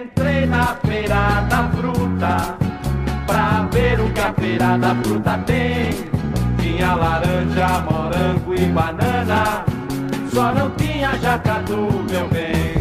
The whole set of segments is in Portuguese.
Entrei na feira da fruta pra ver o que a feira da fruta tem. Tinha laranja, morango e banana, só não tinha jacatu, meu bem.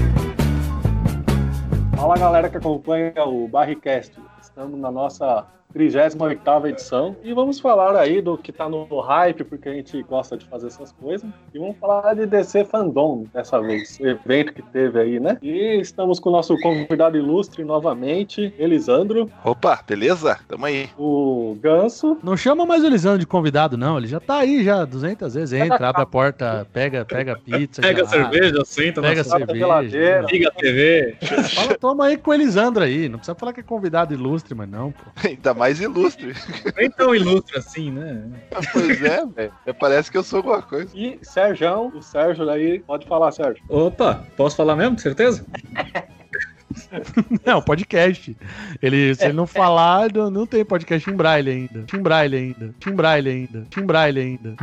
Fala galera que acompanha o Barricast. Estamos na nossa 38 edição. E vamos falar aí do que tá no hype, porque a gente gosta de fazer essas coisas. E vamos falar de DC Fandom dessa vez, o evento que teve aí, né? E estamos com o nosso convidado ilustre novamente, Elisandro. Opa, beleza? Tamo aí. O Ganso. Não chama mais o Elisandro de convidado, não. Ele já tá aí já 200 vezes. Entra, abre a porta, pega, pega pizza. Pega gelada, cerveja, senta Pega cerveja. liga a TV. Fala, toma aí com o Elisandro aí. Não precisa falar que é convidado ilustre, mas não, pô. Ainda mais ilustre. Nem tão ilustre assim, né? pois é, velho. Parece que eu sou alguma coisa. E Sérgio, o Sérgio daí, pode falar, Sérgio. Opa, posso falar mesmo, certeza? Não, podcast. Ele, se ele não falar, não, não tem podcast em braille ainda. Tim braille ainda. Tim braille ainda. Tim braille ainda.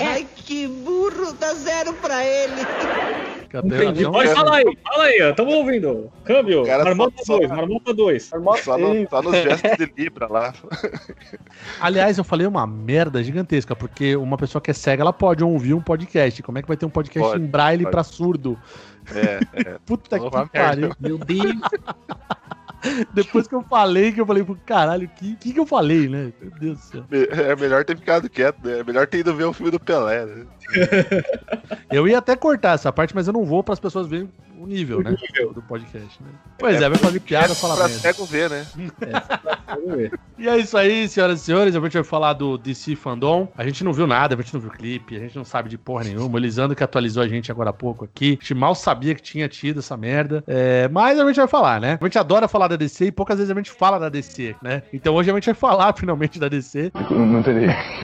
Ai, que burro, dá zero pra ele. Entendi. Não, Pode falar aí, fala aí, ó. Tamo ouvindo. Câmbio, marmota só- 2, marmota 2. Só, no, só nos gestos de Libra lá. Aliás, eu falei uma merda gigantesca, porque uma pessoa que é cega, ela pode ouvir um podcast. Como é que vai ter um podcast Pode, em braille pode. pra surdo? É, é. Puta que pariu. Meu Deus. Depois que eu falei, que eu falei, caralho, o que, que, que eu falei, né? Meu Deus do céu. É melhor ter ficado quieto, né? É melhor ter ido ver o filme do Pelé, né? Eu ia até cortar essa parte, mas eu não vou para as pessoas verem o nível, né? Do podcast, né? Pois é, vai fazer piada, falar pra merda. cego ver, né? E é isso aí, senhoras e senhores. A gente vai falar do DC Fandom. A gente não viu nada, a gente não viu clipe, a gente não sabe de porra nenhuma. O Elisandro que atualizou a gente agora há pouco aqui. A gente mal sabia que tinha tido essa merda. É, mas a gente vai falar, né? A gente adora falar da DC e poucas vezes a gente fala da DC, né? Então hoje a gente vai falar finalmente da DC.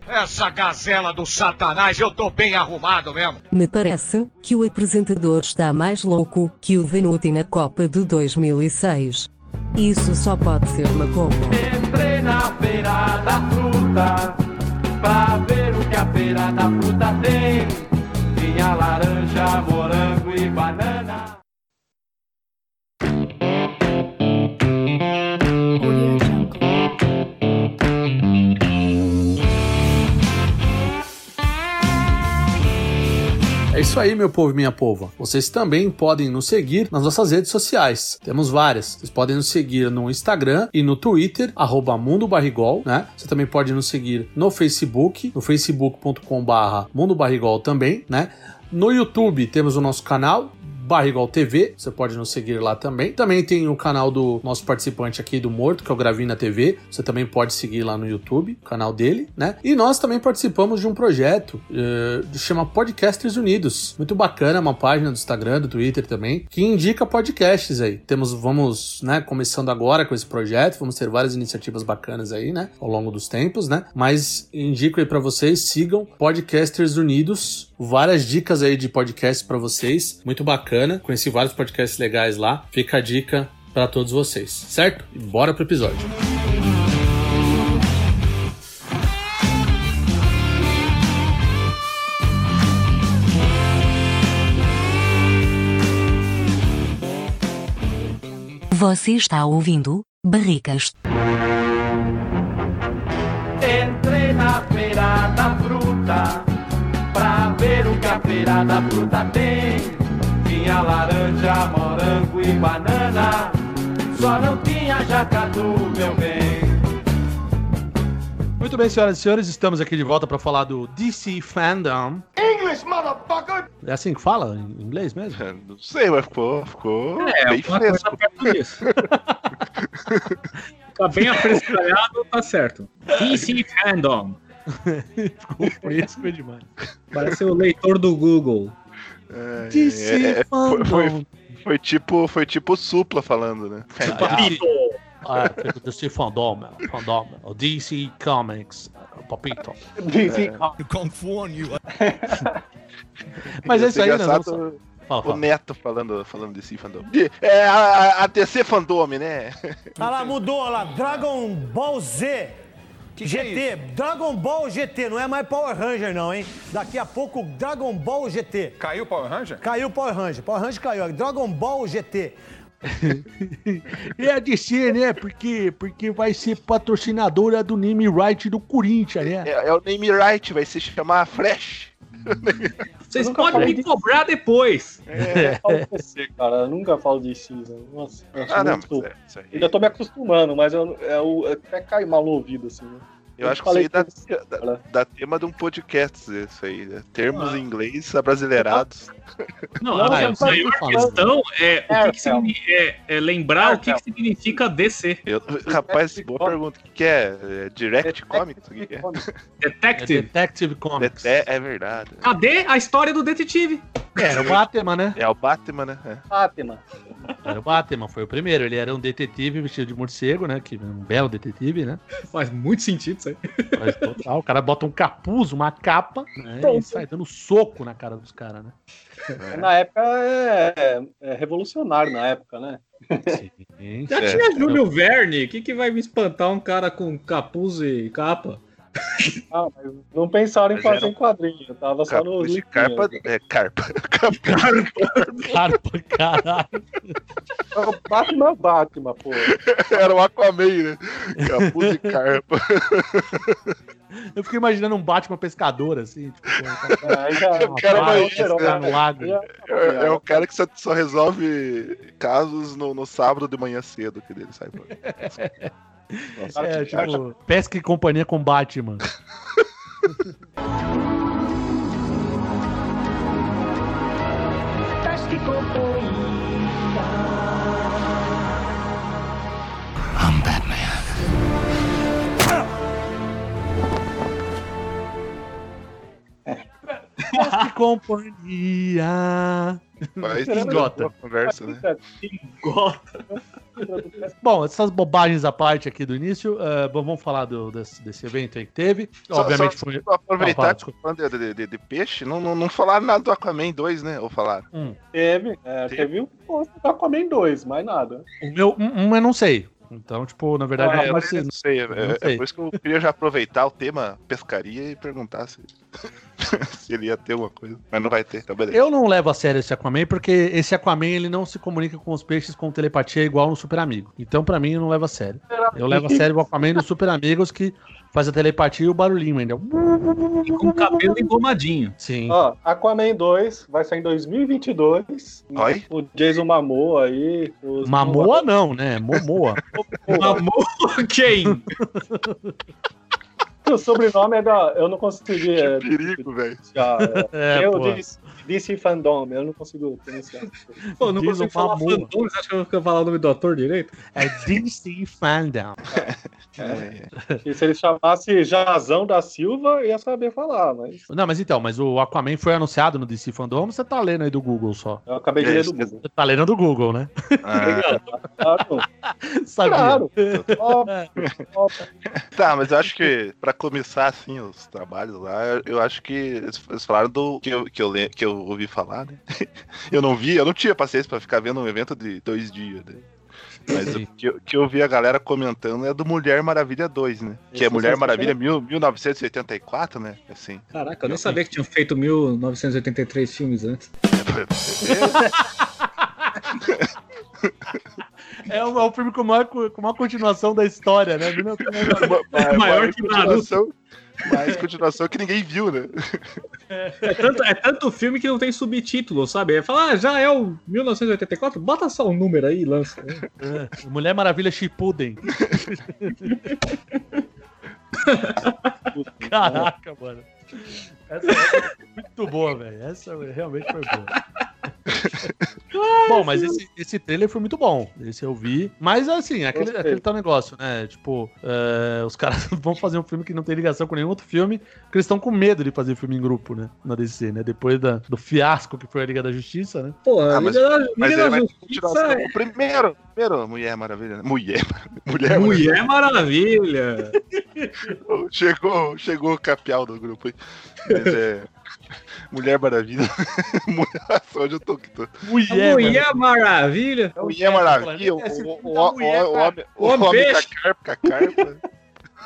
Essa gazela do satanás, eu tô bem arrumado mesmo. Me parece que o apresentador está mais louco que o Venuti na Copa de 2006. Isso só pode ser uma combo. Entrei na feira da fruta pra ver o que a feira da fruta tem. Tinha laranja, morango e banana. Isso aí, meu povo e minha pova. Vocês também podem nos seguir nas nossas redes sociais. Temos várias. Vocês podem nos seguir no Instagram e no Twitter, arroba Mundo Barrigol, né? Você também pode nos seguir no Facebook, no facebook.com barra Mundo Barrigol também, né? No YouTube temos o nosso canal, Barrigol TV, você pode nos seguir lá também. Também tem o canal do nosso participante aqui do Morto, que é o Gravina TV. Você também pode seguir lá no YouTube, o canal dele, né? E nós também participamos de um projeto eh, que chama Podcasters Unidos. Muito bacana, uma página do Instagram, do Twitter também, que indica podcasts aí. Temos, vamos, né, começando agora com esse projeto, vamos ter várias iniciativas bacanas aí, né, ao longo dos tempos, né? Mas indico aí pra vocês, sigam Podcasters Unidos, várias dicas aí de podcasts pra vocês, muito bacana. Conheci vários podcasts legais lá. Fica a dica pra todos vocês, certo? E bora pro episódio. Você está ouvindo Barricas. Entrei na feira da fruta pra ver o que a feira da fruta tem. Tinha laranja, morango e banana, só não tinha jacatu, meu bem. Muito bem, senhoras e senhores, estamos aqui de volta para falar do DC Fandom. English, motherfucker! É assim que fala em inglês mesmo? Não sei, mas ficou, ficou É, bem uma coisa fresco. perto disso. tá bem afrescalhado, tá certo. DC Fandom. Ficou fresco demais. Parece o leitor do Google. É, DC é, é, foi, foi, foi tipo, foi tipo o Supla falando, né? Papito. Ah, fica do DC Fandom, meu, Fandom, o DC Comics, o Papito. DC Kung Fu on you. Mas é isso aí, né? Não, Fala, O fala. Neto falando, falando desse fandom. De- É, a, a- TC Fandome, né? Ah lá, mudou, olha lá. Dragon Ball Z. GT, Dragon Ball GT, não é mais Power Ranger não, hein? Daqui a pouco Dragon Ball GT. Caiu o Power Ranger? Caiu o Power Ranger, Power Ranger caiu, Dragon Ball GT. E a DC, né? Porque, porque vai ser patrocinadora do name right do Corinthians, né? É, é o name right, vai se chamar Fresh. Vocês podem me cobrar depois. É, eu falo você, cara. Eu nunca falo de X, né? Nossa, eu acho Ah, não, muito- é, aí. Ainda tô me acostumando, mas eu, é o, até cai mal no ouvido, assim, né? Eu acho que isso aí dá, dá- dá tema de um podcast, isso aí, né? Termos em inglês abrasileirados. Não, Não, a eu tô maior questão é, o que É, que é- é lembrar o que, que significa DC. Eu- rapaz, boa pergunta. O que, que é? É Direct Comics? O que, que é? É Detective. Detective Comics. É, é verdade. Cadê a história do detetive? Era o Batman, né? É o Batman, né? É. Fátima. Era o Batman, foi o primeiro. Ele era um detetive vestido de morcego, né? Que um belo detetive, né? Faz muito sentido isso aí. Mas total, o cara bota um capuz, uma capa, né? E sai dando soco na cara dos caras, né? Na época é, é revolucionário, na época, né? Sim. Já É. tinha Júlio Verne. O que, que vai me espantar um cara com capuz e capa? Ah, mas não pensaram em Mas fazer era- em quadrinho. Eu tava só no Capuz de carpa. É, carpa. Carpa. Carpa, caralho. O Batman é o Batman, pô. Era o Aquaman, né? Capuz de carpa. Eu fiquei imaginando um Batman pescador, assim, tipo, já, O cara vai no lago. É, é o cara que só, resolve casos no, no sábado de manhã cedo que dele sai. Pô. Nossa, É, tipo, pesca e companhia com Batman. Pesca e companhia. Mas Gota. boa conversa, né? Bom, essas bobagens à parte aqui do início, bom, vamos falar do- desse, desse evento aí que teve. Só- Obviamente só- foi. aproveitar que falando de, de- de- peixe, não, não, não falaram nada do Aquaman 2, né? Ou falaram? Teve, é, teve um posto do Aquaman 2, mais nada. O meu, um, um eu não sei. Então, tipo, na verdade, Ah, não eu vai ser. não sei, é, não é sei. por isso que eu queria já aproveitar o tema pescaria e perguntar se, se ele ia ter alguma coisa. Mas não vai ter, então beleza. Eu não levo a sério esse Aquaman porque esse Aquaman ele não se comunica com os peixes com telepatia igual no Super Amigo. Então, pra mim, eu não levo a sério. Eu levo a sério o Aquaman dos Super Amigos que faz a telepatia e o barulhinho ainda. E com o cabelo engomadinho. Sim. Ó, Aquaman 2 vai sair em 2022. Oi? O Jason Momoa aí. os- Mamoa não, né? Momoa. Amor, quem? O sobrenome é da. Eu não consegui. É, Perigo, velho. é, É, eu disse DC Fandom, eu não consigo pronunciar. Pô, não Diz consigo falar Mamoa. fandom, você acha que eu vou falar o nome do ator direito? É DC Fandom. E se ele chamasse Jazão da Silva, ia saber falar, mas Não, mas então, mas o Aquaman foi anunciado no DC Fandom, você tá lendo aí do Google só. eu acabei de ler do. Google. Você tá lendo do Google, né? Ah, Claro, Sabia. claro. Óbvio, óbvio. tá, mas eu acho que pra começar assim os trabalhos lá, eu- eu acho que eles, falaram do que eu, que, eu, que eu ouvi falar, né? Eu não vi, eu não tinha paciência pra ficar vendo um evento de dois dias, né? Mas o que, eu- que eu vi a galera comentando é do Mulher Maravilha 2, né? Que é Esse Mulher vocês Maravilha mil, 1984, né? Assim. Caraca, eu nem sabia que tinham feito 1983 filmes antes. É o, é o filme com maior, com maior continuação da história, né? Ma- Maior que continuação, mais continuação que ninguém viu, né? É tanto, é tanto filme que não tem subtítulo, sabe? É falar, ah, já é o 1984, bota só um número aí e lança. É, Mulher Maravilha Shippuden. Caraca, mano. Essa é muito boa, velho. Essa realmente foi boa. bom, mas esse, esse trailer foi muito bom. Esse eu vi. Mas assim, aquele, Gostei. aquele tal negócio, né? Tipo, é, os caras vão fazer um filme que não tem ligação com nenhum outro filme, porque eles estão com medo de fazer filme em grupo, né? Na DC, né? Depois da- do fiasco que foi a Liga da Justiça, né? Pô, Ah, a mas- Liga da, Mas Liga da vai ter Justiça continuação. é O primeiro, primeiro Mulher Maravilha. né? Mulher, Mulher, Mulher Maravilha. Maravilha. Chegou, chegou o capial do grupo aí. Mas é. Mulher Maravilha. Mulher, onde eu tô que tô. Mulher, Mulher Maravilha. Mulher Maravilha, o, da mulher, homem, com a carpa, com a carpa.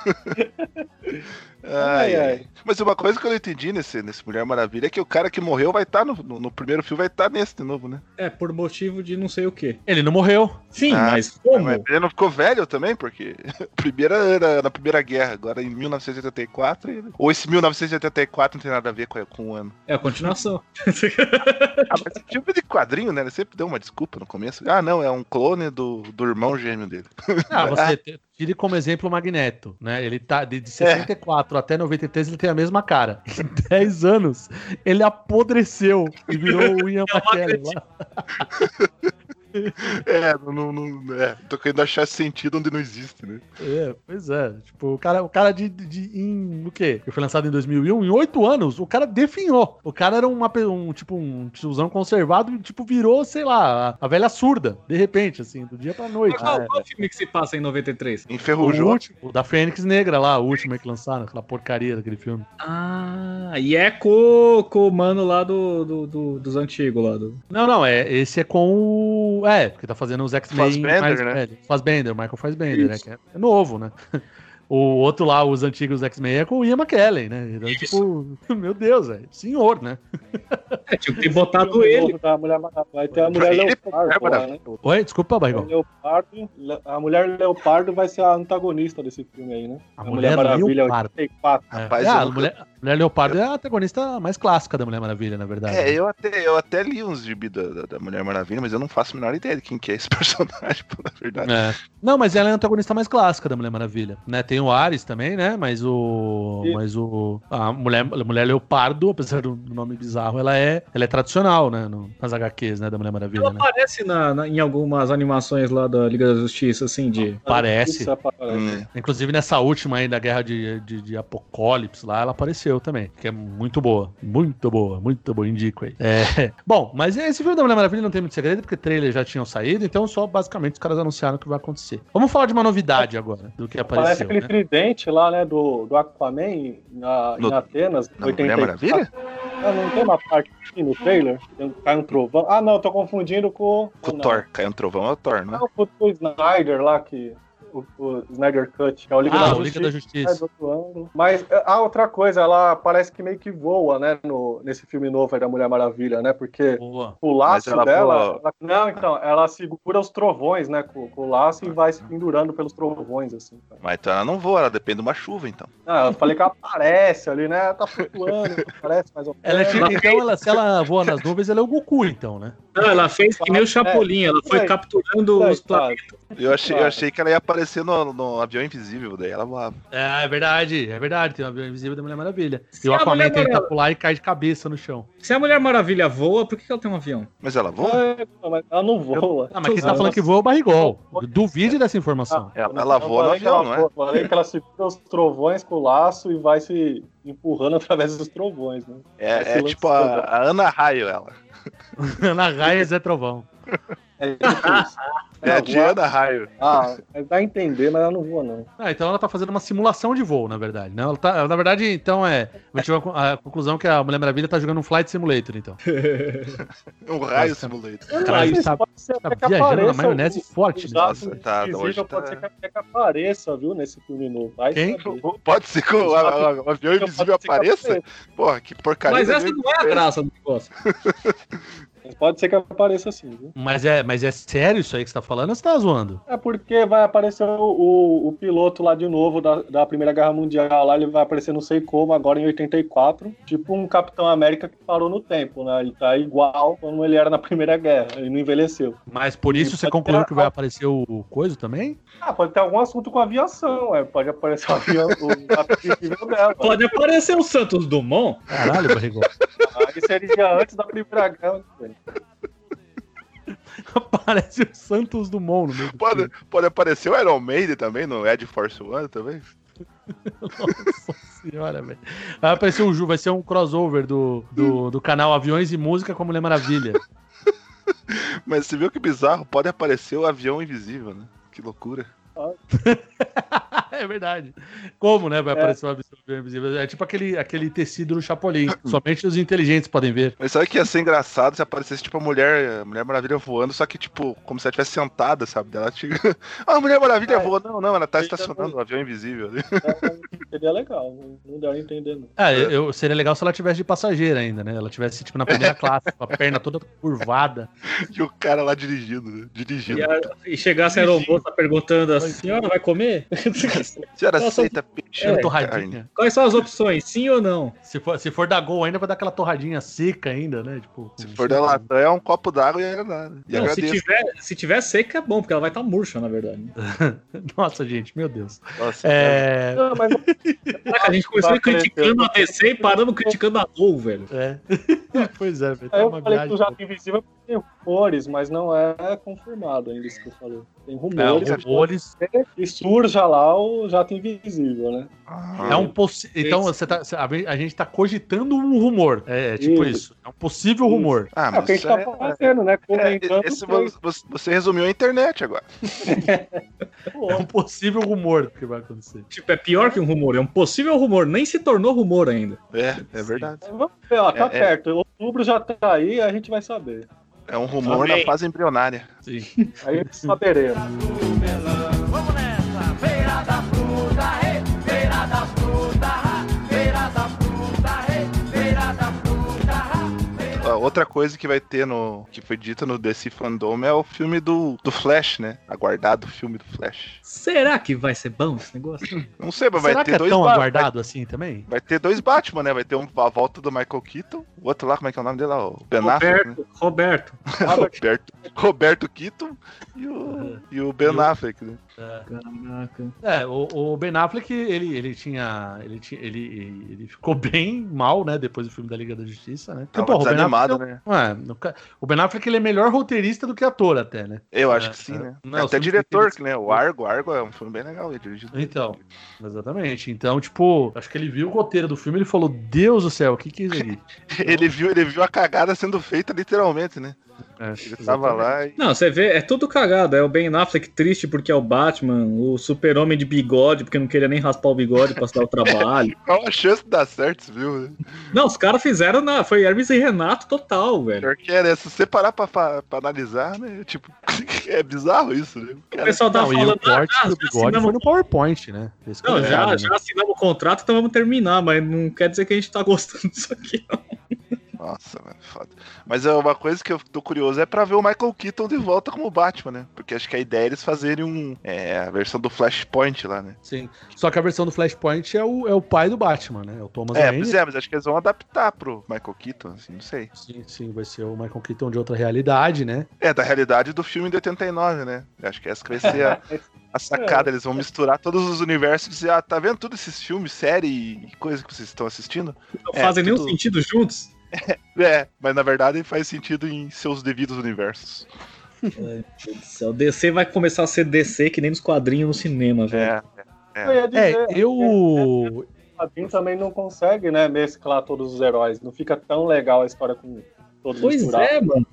Ai, ai. Mas uma coisa que eu não entendi nesse, nesse Mulher Maravilha é que o cara que morreu vai estar no, no, no primeiro filme, vai estar nesse de novo, né? É, por motivo de não sei o quê. Ele não morreu. Sim, Ah, mas como? Mas ele não ficou velho também, porque a primeira era na Primeira Guerra, agora em 1984. ele- Ou esse 1984 não tem nada a ver com, com o ano. É a continuação. Ah, mas filme de quadrinho, né? Ele sempre deu uma desculpa no começo. Ah, não, é um clone do, do irmão gêmeo dele. Ah, você tire como exemplo o Magneto, né? Ele tá de, de 64 até 93, ele tem a mesma cara. Em 10 anos, ele apodreceu e virou o Ian McKellen. É, não, não, é, tô querendo achar sentido onde não existe, né? É, pois é. Tipo, o cara, o cara de, de, de- em o quê? Que foi lançado em 2001, em 8 anos, o cara definhou. O cara era uma, um, tipo, um tiozão conservado e, tipo, virou, sei lá, a, a velha surda, de repente, assim, do dia pra noite. Qual, Ah, qual filme que se passa em 93? o Enferrujou. último, o da Fênix Negra lá, o último que lançaram, aquela porcaria daquele filme. Ah, e é com, com o mano lá do, do- do- dos antigos lá. Do... Não, não, é, esse é com o. É, porque tá fazendo os X-Men Fassbender, mais né? velhos. Fassbender, Michael Fassbender, né? Que é, é novo, né? O outro lá, os antigos X-Men, é com o Ian McKellen, né? Então, tipo, meu Deus, velho. Senhor, né? É, tinha que ter botado ele. novo da Mulher Maravilha. Vai ter a Mulher Ele- Leopardo lá, né? Oi, desculpa, A Barrigol. Leopardo, a Mulher Leopardo vai ser a antagonista desse filme aí, né? A Mulher Leopardo. 84. É, Rapaz, é, a nunca- mulher, Mulher Leopardo é a antagonista mais clássica da Mulher Maravilha, na verdade. É, eu até, eu até li uns gibi da, da, da Mulher Maravilha, mas eu não faço a menor ideia de quem que é esse personagem, na verdade. É. Não, mas ela é a antagonista mais clássica da Mulher Maravilha, né? Tem o Ares também, né? Mas o E- mas o a mulher, a mulher Leopardo, apesar do nome bizarro, ela é, ela é tradicional, né, no, nas HQs, né, da Mulher Maravilha, Ela né? aparece na, na- em algumas animações lá da Liga da Justiça, assim, de. Parece. Isso aparece. Hum. Inclusive nessa última aí da Guerra de, de, de Apocalipse lá, ela apareceu também, que é muito boa, muito boa, muito boa, indico aí. É, bom, mas esse filme da Mulher Maravilha não tem muito segredo, porque trailers já tinham saído, então só basicamente os caras anunciaram o que vai acontecer. Vamos falar de uma novidade agora, do que Parece apareceu, aquele né? tridente lá, né, do, do Aquaman na, No- em Atenas, Na Mulher Maravilha? Ah, não tem uma parte aqui no trailer? Cai um trovão. Ah, não, eu tô confundindo com... Com o. Thor. Caiu um trovão é o Thor, né? Não, com o Snyder lá, que... O, o Snyder Cut, que é o Liga Ah, da o Liga da Justiça. ângulo. Mas a outra coisa, ela parece que meio que voa, né, no, nesse filme novo aí da Mulher Maravilha, né? Porque Boa. o laço ela dela. ela- não, então, ela segura os trovões, né? Com, com o laço e vai se pendurando pelos trovões, assim. cara. Mas então ela não voa, ela depende de uma chuva, então. Ah, eu falei que ela aparece ali, né? Ela tá flutuando, aparece mais ou Ela é menos. tipo, então, ela, se ela voa nas nuvens, ela é o Goku, então, né? Não, ela fez que nem o Chapolin, ela foi É. capturando É, os planetas. Eu achei, eu achei que ela ia aparecer no, no avião invisível, daí ela voava. É, é verdade, é verdade. Tem o avião invisível da Mulher Maravilha. Se e o a Aquaman Mulher tenta Maravilha- pular e cai de cabeça no chão. Se a Mulher Maravilha voa, por que ela tem um avião? Mas ela voa? É, ela não voa. Ah, mas quem tá falando que voa é o barrigol. Duvide dessa informação. Ela, ela voa no avião, não é? Falei que ela segura os trovões com o laço e vai se empurrando através dos trovões, né? É, é tipo a, a Ana Raio, ela. Na raia Zé Trovão. É tipo. É Ela de voa- Ana Raio. Ah, dá a entender, mas ela não voa, não. Ah, então ela tá fazendo uma simulação de voo, na verdade. Né? Ela tá, na verdade, então é. A gente chegou a conclusão que a Mulher Maravilha tá jogando um Flight Simulator, então. Um raio simulator. Caralho, Isso tá, pode ser tá até que viajando na maionese o- forte, né? Nossa, tá, Invisível hoje pode tá- ser que até que apareça, viu, nesse filme novo. Vai Quem? saber. Pode ser que o, a- a- o avião invisível Pode apareça? Porra, que porcaria. Mas essa não é a graça do negócio. Pode ser que apareça sim, viu? Mas é, mas é sério isso aí que você tá falando ou você tá zoando? É porque vai aparecer o, o, o piloto lá de novo da, da Primeira Guerra Mundial lá, ele vai aparecer não sei como, agora em 84. Tipo um Capitão América que parou no tempo, né? Ele tá igual como ele era na Primeira Guerra, ele não envelheceu. Mas por isso você Pode concluiu ter- que vai aparecer o coisa também? Ah, pode ter algum assunto com aviação, é. Pode aparecer o avião, o dela. Pode aparecer o Santos Dumont. Caralho, barrigol. Aí seria antes da Primeira Guerra. Aparece o Santos Dumont no meio do Pode, filme. pode aparecer o Iron Maiden também, no Ed Force One também. Nossa senhora, velho. Vai aparecer o Ju, vai ser um crossover do, do, do canal Aviões e Música com a Mulher Maravilha. Mas você viu que bizarro? Pode aparecer o avião invisível, né? Que loucura. É verdade. Como, né? Vai aparecer um absorver invisível. É tipo aquele, aquele tecido no Chapolin. Somente os inteligentes podem ver. Mas sabe que ia ser engraçado se aparecesse, tipo, a mulher, a Mulher Maravilha voando, só que, tipo, como se ela estivesse sentada, sabe? Ela tinha. Ah, a Mulher Maravilha É. voa. Não, não, ela tá Ele estacionando um avião invisível ali. Seria legal, não- deu a entender, não. Ah, eu, eu- seria legal se ela tivesse de passageira ainda, né? Ela tivesse, tipo, na primeira classe, com a perna toda curvada. E o cara lá dirigindo, né? Dirigindo. E, a- e chegasse a aeromoça perguntando, a senhora vai comer? senhora Nossa, aceita peixe é, torradinha. carne? Quais são as opções, sim ou não? Se for, se for da Gol ainda, vai dar aquela torradinha seca ainda, né? Tipo, Se for da Latam, é um copo d'água e era nada. E Não, se, tiver, se tiver seca é bom, porque ela vai estar murcha, na verdade. Nossa, gente, meu Deus. Nossa, É. Não, mas a gente começou Tá criticando a DC e paramos criticando a Gol, velho. É. pois é, velho. Tá eu uma falei que viagem. o Jato Invisível tem rumores, mas não é confirmado ainda isso que eu falei. Tem É, rumores. rumores. E surja lá o Jato Invisível, né? Ah, É um possi... Então, você tá, a gente tá cogitando um rumor. É, é tipo Isso. isso. É um possível rumor. Ah, É o mas que a gente isso tá é- fazendo, né? é, Comentando. esse foi- você, você resumiu a internet agora. É um possível rumor que vai acontecer. Tipo, é pior que um rumor, é um possível rumor, nem se tornou rumor ainda. É, é verdade. Vamos ver, ó, tá É, é. perto. Outubro já tá aí, a gente vai saber. É um rumor Amém. na fase embrionária. Sim. Aí saberemos. Outra coisa que vai ter no. que foi dita no DC Fandom é o filme do, do Flash, né? Aguardado filme do Flash. Será que vai ser bom esse negócio? Não sei, mas Será vai que ter é dois tão aguardado assim também? Vai, vai ter dois Batman, né? Vai ter um, a volta do Michael Keaton, o outro lá, como é que é o nome dele lá? O Ben Affleck. né? Roberto, Roberto. Roberto, Roberto Keaton e o, e o Ben E o- Affleck, né? Caraca. É, o, o Ben Affleck, ele, ele tinha. Ele, tinha ele, ele ficou bem mal, né? Depois do filme da Liga da Justiça, né? Tava porra, o Ben desanimado, Affleck, né? é, o Ben Affleck ele é melhor roteirista do que ator, até, né? Eu acho É, que sim, é. né? Não, os Até diretor, que né? O Argo, Argo é um filme bem legal, ele dirigiu. Então, exatamente. Então, tipo, acho que ele viu o roteiro do filme e ele falou: Deus do céu, o que que é isso aqui? Ele viu, ele viu a cagada sendo feita literalmente, né? É, Ele tava lá e. Não, você vê, é tudo cagado. É o Ben Affleck triste porque é o Batman, o super-homem de bigode porque não queria nem raspar o bigode pra dar o trabalho. Qual a chance de dar certo, viu? né? Não, os caras fizeram na. Foi Hermes e Renato total, velho. Pior que era, se você parar pra, pra, pra analisar, né? Tipo, é bizarro isso, né? O pessoal tava Não, e o falando. corte ah, do bigode assinamos- foi no PowerPoint, né? Não, já, né? já assinamos o contrato, então vamos terminar, mas não quer dizer que a gente tá gostando disso aqui. não. Nossa, mano, foda. Mas é uma coisa que eu tô curioso é pra ver o Michael Keaton de volta como Batman, né? Porque acho que a ideia é eles fazerem um. É, a versão do Flashpoint lá, né? Sim. Só que a versão do Flashpoint é o, é o pai do Batman, né? É o Thomas É, Wayne. pois é, mas acho que eles vão adaptar pro Michael Keaton, assim, não sei. Sim, sim, vai ser o Michael Keaton de outra realidade, né? É, da realidade do filme de 89, né? Acho que essa que vai ser a, a sacada. Eles vão misturar todos os universos e dizer, ah, tá vendo todos esses filmes, série e coisa que vocês estão assistindo? Não É, fazem nenhum tudo- sentido juntos. É, mas na verdade faz sentido em seus devidos universos. Meu Deus do céu, DC vai começar a ser DC que nem nos quadrinhos no cinema, velho. É, Eu ia dizer, É, eu. o quadrinho também não consegue, né, mesclar todos os heróis. Não fica tão legal a história com todos Pois misturados. é, mano.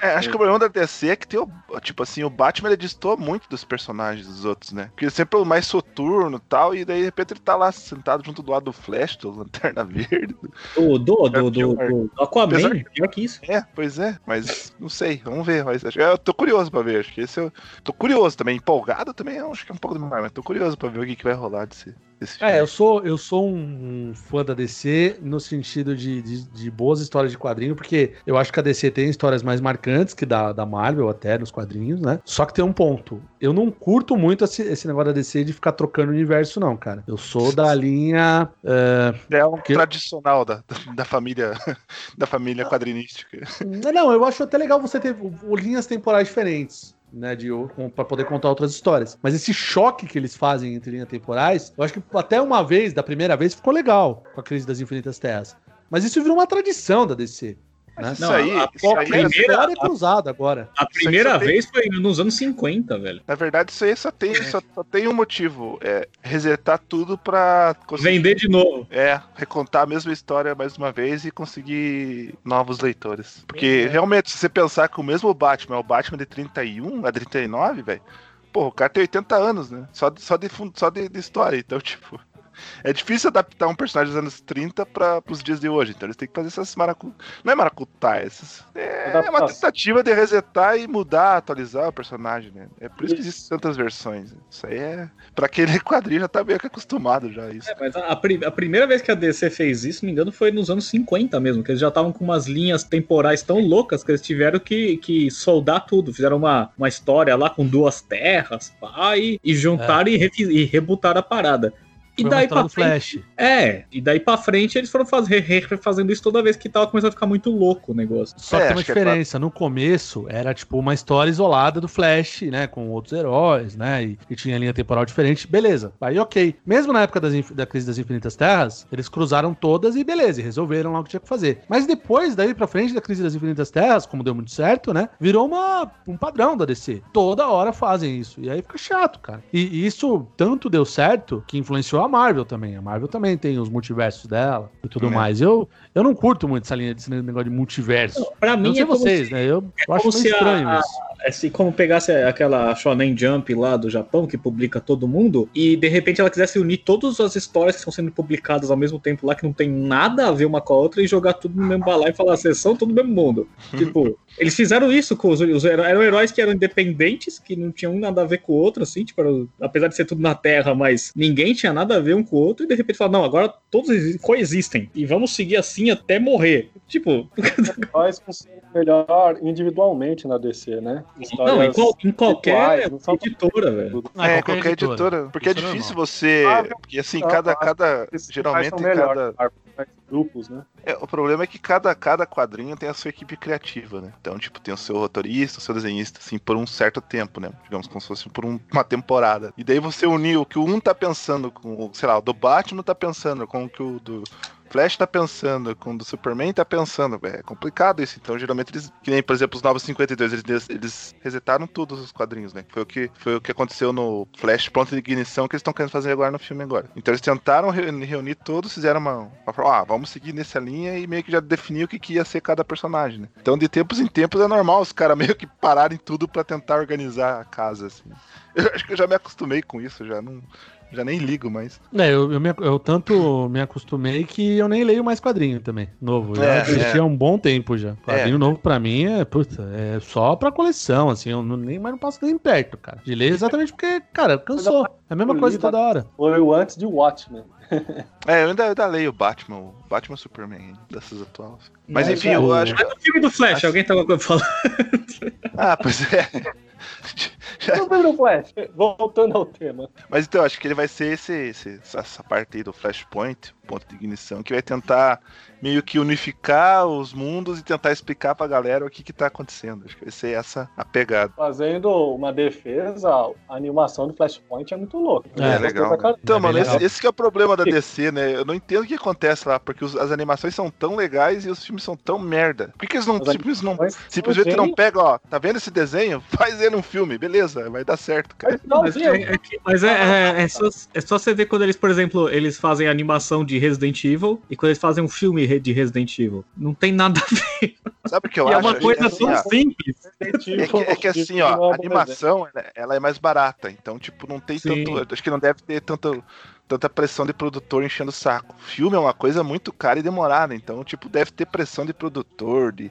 É, acho que o problema da DC é que tem o. Tipo assim, o Batman ele destoa muito dos personagens dos outros, né? Porque ele é sempre o mais soturno e tal, e daí de repente ele tá lá sentado junto do lado do Flash, do Lanterna Verde. Do, do, do, do, do Aquaman, Apesar pior que isso. É, pois é, mas não sei, vamos ver. Mas acho, eu tô curioso pra ver. Acho que esse eu. Tô curioso também, empolgado também, acho que é um pouco demais, mas tô curioso pra ver o que, que vai rolar desse, desse filme. É, eu sou, eu sou um, um fã da DC no sentido de, de, de boas histórias de quadrinho, porque eu acho que a DC tem histórias mais marcantes que da, da Marvel até nos quadrinhos, né? Só que tem um ponto. Eu não curto muito esse, esse negócio da DC de ficar trocando universo, não, cara. Eu sou da linha. eh, É um que- tradicional da, da família da família quadrinística. Não, eu acho até legal você ter o- o- linhas temporais diferentes. Né, de, para poder contar outras histórias. Mas esse choque que eles fazem entre linhas temporais, eu acho que até uma vez, da primeira vez, ficou legal com a crise das Infinitas Terras. Mas isso virou uma tradição da DC. Né? Isso aí, a- isso a aí é- primeira- é cruzado agora. A primeira só tem- vez foi nos anos 50, velho. Na verdade, isso aí só tem, só, só tem um motivo: é resetar tudo pra conseguir. Vender de novo. É, recontar a mesma história mais uma vez e conseguir novos leitores. Porque realmente, se você pensar que o mesmo Batman é o Batman de 31 a 39, velho, pô, o cara tem 80 anos, né? Só de, só de, só de, de história. Então, tipo. É difícil adaptar um personagem dos anos 30 para os dias de hoje. Então eles têm que fazer essas maracu... Não é maracutai, essas... é uma Adaptação. tentativa de resetar e mudar, atualizar o personagem, né? É por isso que existem tantas versões. Isso aí é. Pra quem lê quadrinho já tá meio que acostumado já a isso. É, mas a, a pri- a primeira vez que a DC fez isso, se não me engano, foi nos anos 50 mesmo, que eles já estavam com umas linhas temporais tão loucas que eles tiveram que, que soldar tudo. Fizeram uma, uma história lá com duas terras, pá, e, e juntaram e, refi- e rebutaram a parada. E Foi uma daí pra frente. Flash. É, e daí pra frente eles foram faz, re- re- refazendo isso toda vez que tava começando a ficar muito louco o negócio. Só É, que tem uma é diferença. No começo era tipo uma história isolada do Flash, né? Com outros heróis, né? E, e tinha linha temporal diferente. Beleza. Aí ok. Mesmo na época das da crise das Infinitas Terras, eles cruzaram todas e beleza, e resolveram lá o que tinha que fazer. Mas depois, daí pra frente da crise das Infinitas Terras, como deu muito certo, né? Virou uma, um padrão da DC. Toda hora fazem isso. E aí fica chato, cara. E, e isso tanto deu certo que influenciou a Marvel também. A Marvel também tem os multiversos dela e tudo É. mais. Eu, eu não curto muito essa linha desse negócio de multiverso. Pra Eu mim não sei é vocês, se- né? Eu, eu acho meio estranho a- isso. É se como pegasse aquela Shonen Jump lá do Japão, que publica todo mundo, e de repente ela quisesse unir todas as histórias que estão sendo publicadas ao mesmo tempo lá, que não tem nada a ver uma com a outra, e jogar tudo no mesmo balaio e falar, vocês são tudo do mesmo mundo. tipo, eles fizeram isso com os, os heró- eram heróis que eram independentes, que não tinham nada a ver com o outro, assim, tipo, era- apesar de ser tudo na Terra, mas ninguém tinha nada a ver um com o outro, e de repente falaram, não, agora todos exi- coexistem, e vamos seguir assim até morrer. Tipo, Nós funcionam melhor individualmente na DC, né? Não, em, qual- em qualquer não são- editora, velho. Ah, é, qualquer, editora. Porque é Isso é difícil normal. você. Ah, Porque assim, não, cada. cada geralmente cada. grupos, né? É, o problema é que cada, cada quadrinho tem a sua equipe criativa, né? Então, tipo, tem o seu roteirista, o seu desenhista, assim, por um certo tempo, né? Digamos como se fosse por um- uma temporada. E daí você unir o que o um tá pensando com, o, sei lá, o do Batman tá pensando com o que o do Flash tá pensando, com o Superman tá pensando. É complicado isso. Então, geralmente eles, que nem, por exemplo, os Novos 52, eles, eles resetaram todos os quadrinhos, né? Foi o que, foi o que aconteceu no Flash Pronto de Ignição que eles estão querendo fazer agora no filme agora. Então, eles tentaram reunir, todos, fizeram uma, uma ah, vamos seguir nessa linha e meio que já definiu o que, que ia ser cada personagem, né? Então, de tempos em tempos é normal os caras meio que pararem tudo pra tentar organizar a casa, assim. Eu acho que eu já me acostumei com isso, já não. Já nem ligo mais. É, eu, eu, me- eu tanto me acostumei que eu nem leio mais quadrinho também, novo. Já É, assisti é. há um bom tempo já. Quadrinho novo pra mim é, puta, é só pra coleção, assim, eu não, nem, mas não passo nem perto, cara. De ler exatamente porque, cara, cansou. É a mesma coisa toda hora. Foi o antes de Watchmen. É, eu ainda, eu ainda leio Batman, o Batman Superman dessas atuais. Mas Mas enfim, é, eu acho que. Mas o filme do Flash, alguém tava falando. Ah, pois é. Voltando ao tema. Mas então, eu acho que ele vai ser esse, esse- essa parte aí do Flashpoint, ponto de ignição, que vai tentar meio que unificar os mundos e tentar explicar pra galera o que que tá acontecendo. Acho que vai ser essa a pegada. Fazendo uma defesa, a animação do Flashpoint é muito louca. É, Eu legal. né? Então, É mano, esse, legal. esse que é o problema da DC, né? Eu não entendo o que acontece lá, porque os- as animações são tão legais e os filmes são tão merda. Por que, que eles não, As simplesmente não, simplesmente não pegam, ó, tá vendo esse desenho? Faz ele um filme, beleza, vai dar certo, cara. Mas, é, é que- mas é, é- é só, é só você ver quando eles, por exemplo, eles fazem animação de Resident Evil e quando eles fazem um filme de Resident Evil. Não tem nada a ver. Sabe o que eu e é acho? uma Acho coisa assim, tão ó, simples. É que, é que assim, ó, a animação, ela, ela é mais barata, então, tipo, não tem Sim. tanto. Acho que não deve ter tanto, tanta pressão de produtor enchendo o saco. Filme é uma coisa muito cara e demorada, então, tipo, deve ter pressão de produtor, de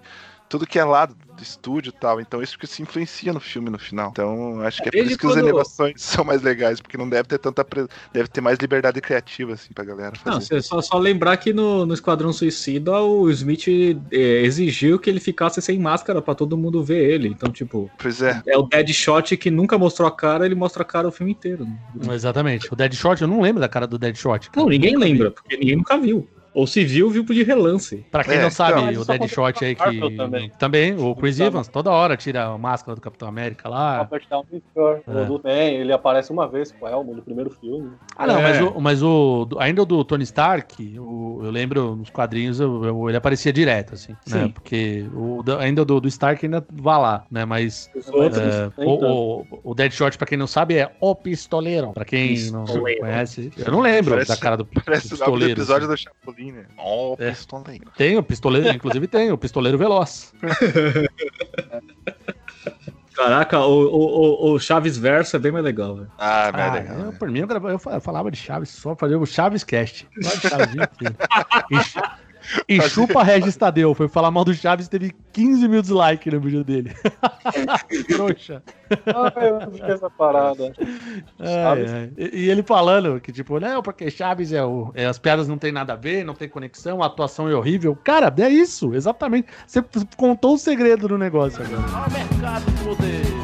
tudo que é lá do, do estúdio e tal. Então, isso que se influencia no filme no final. Então, acho que é por Desde isso que as quando- animações são mais legais, porque não deve ter tanta. pre- Deve ter mais liberdade criativa, assim, pra galera Não, fazer. você só, só lembrar que no, no Esquadrão Suicida o Smith é, exigiu que ele ficasse sem máscara pra todo mundo ver ele. Então, tipo, Pois é. é o Deadshot que nunca mostrou a cara, ele mostra a cara o filme inteiro. né? Exatamente. O Deadshot, eu não lembro da cara do Deadshot. Não, ninguém lembra, porque ninguém nunca viu. Ou se viu, viu de relance. Pra quem É, não sabe, então, o Deadshot aí que. também. Também, o Chris Então, Evans, toda hora tira a máscara do Capitão América lá. Robert Downey Jr. É. O do Ben, ele aparece uma vez com o Elmo no primeiro filme. Ah, não, É. mas, o, mas o. do- Ainda o do Tony Stark, o- eu lembro nos quadrinhos, eu- eu- ele aparecia direto, assim. Né? Sim. Porque o, ainda do, do Stark ainda vai lá, né? Mas. Os outros. é, o, o, o Deadshot, pra quem não sabe, é o pistoleiro. Pra quem não Pistoleiro. conhece, eu não lembro Parece- da cara do, do Parece o nome do pistoleiro. episódio assim. do Chapolin, né? Ó, É. pistoleiro. Tem o pistoleiro, inclusive tem, o pistoleiro veloz. Caraca, o, o, o- o Chaves Verso é bem mais legal, velho. Ah, Ah, é legal. eu, né? por mim, eu, grava- eu fa- eu falava de Chaves só, fazia o Chaves Cast. Só de Chaves. E, chu- chupa Regis Tadeu. Foi falar mal do Chaves teve 15 mil dislikes no vídeo dele. Trouxa. Ah, eu vi essa parada. Ai, ai. E, e ele falando que, tipo, não, porque Chaves é o. é, as piadas não tem nada a ver, não tem conexão, a atuação é horrível. Cara, é isso, exatamente. Você contou o segredo do negócio agora. Ao mercado poder.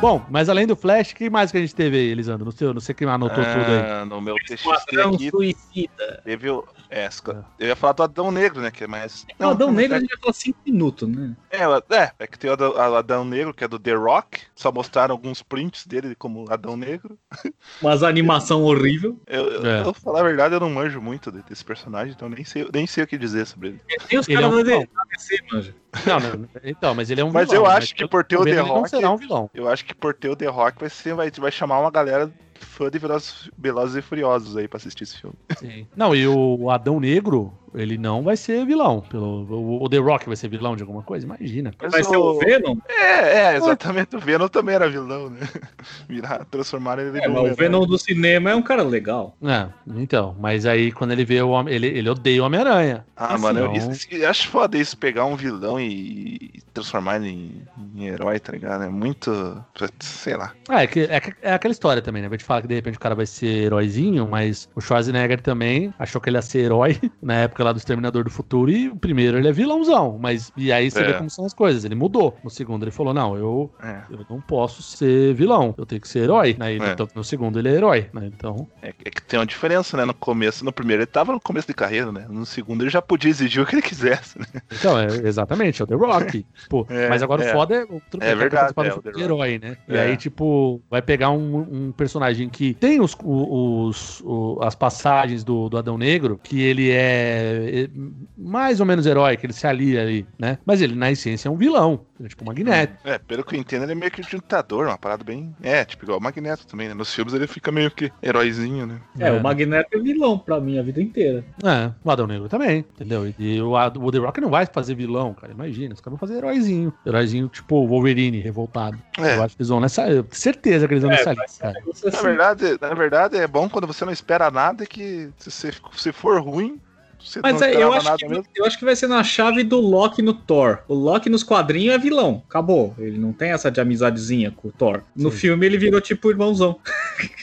Bom, mas além do Flash, o que mais que a gente teve aí, Elisandro? No seu, não sei quem anotou tudo aí. Ah, no meu TXT aqui Suicida. teve o. É, esco- eu ia falar do Adão Negro, né? Que é mais. Não, Adão é- Negro a gente já falou 5 minutos, né? É, o- é, é que tem o Adão, o Adão Negro, que é do The Rock. Só mostraram alguns prints dele como Adão Negro. Umas animação horrível. Eu, eu, É. eu, pra falar a verdade, eu não manjo muito de- desse personagem, então nem sei, nem sei o que dizer sobre ele. Tem os é caras um da DC, manja. Não, não, então, mas ele é um Mas vilão. eu acho que pelo por ter o The ele não Rock- será um vilão. Eu acho que por ter o The Rock vai, ser, vai, vai chamar uma galera fã de Velozes, Velozes e Furiosos aí pra assistir esse filme. Sim. Não, e o Adão Negro, ele não vai ser vilão. Pelo, o, o The Rock vai ser vilão de alguma coisa? Imagina. Mas Vai ser o Venom? É, é, exatamente. O Venom também era vilão, né? Virar, transformar ele É, o. Venom do cinema é um cara legal. É, então, mas aí quando ele vê o Homem, ele, ele odeia o Homem-Aranha. Ah, Assim, mano, eu, não. isso, isso- eu acho foda isso, pegar um vilão e, e transformar ele em, em herói, tá ligado? É muito. Sei lá. Ah, é, que, é, é aquela história também, né? A gente fala que de repente o cara vai ser heróizinho, mas o Schwarzenegger também achou que ele ia ser herói na época lá do Exterminador do Futuro e o primeiro ele é vilãozão, mas e aí você É. vê como são as coisas. Ele mudou. No segundo ele falou: não, eu, É. eu não posso ser vilão, eu tenho que ser herói. Né? E É. no, segundo ele é herói, né? Então. É, é que tem uma diferença, né? No começo, no primeiro ele tava no começo de carreira, né? No segundo ele já podia exigir o que ele quisesse, né? Então, é, exatamente, é o The Rock. Pô, É, mas agora é. o foda é. o- Tudo É verdade, é, o herói, né? E É. aí, tipo, vai pegar um, um personagem que tem os, os, o- as passagens do, do Adão Negro, que ele é é mais ou menos herói, que ele se alia ali, né? Mas ele, na essência, é um vilão. Ele é tipo o Magneto. É, pelo que eu entendo, ele é meio que um ditador, uma parada bem. É, tipo igual o Magneto também, né? Nos filmes ele fica meio que heróizinho, né? É, o Magneto é vilão pra mim a vida inteira. É, o Adão Negro também, entendeu? E o, o The Rock não vai fazer vilão, cara. Imagina, os caras vão fazer heróizinho. Heróizinho tipo Wolverine, revoltado. É. Eu acho que eles vão nessa. eu tenho Certeza que eles vão É, nessa lista, cara. Você, Na assim, verdade, na verdade, é bom quando você não espera nada que se, você- se for ruim, você Mas não é, eu, acho nada que, mesmo. eu acho que vai ser na chave do Loki no Thor. O Loki nos quadrinhos é vilão. Acabou. Ele não tem essa de amizadezinha com o Thor. No Sim. filme ele virou tipo irmãozão.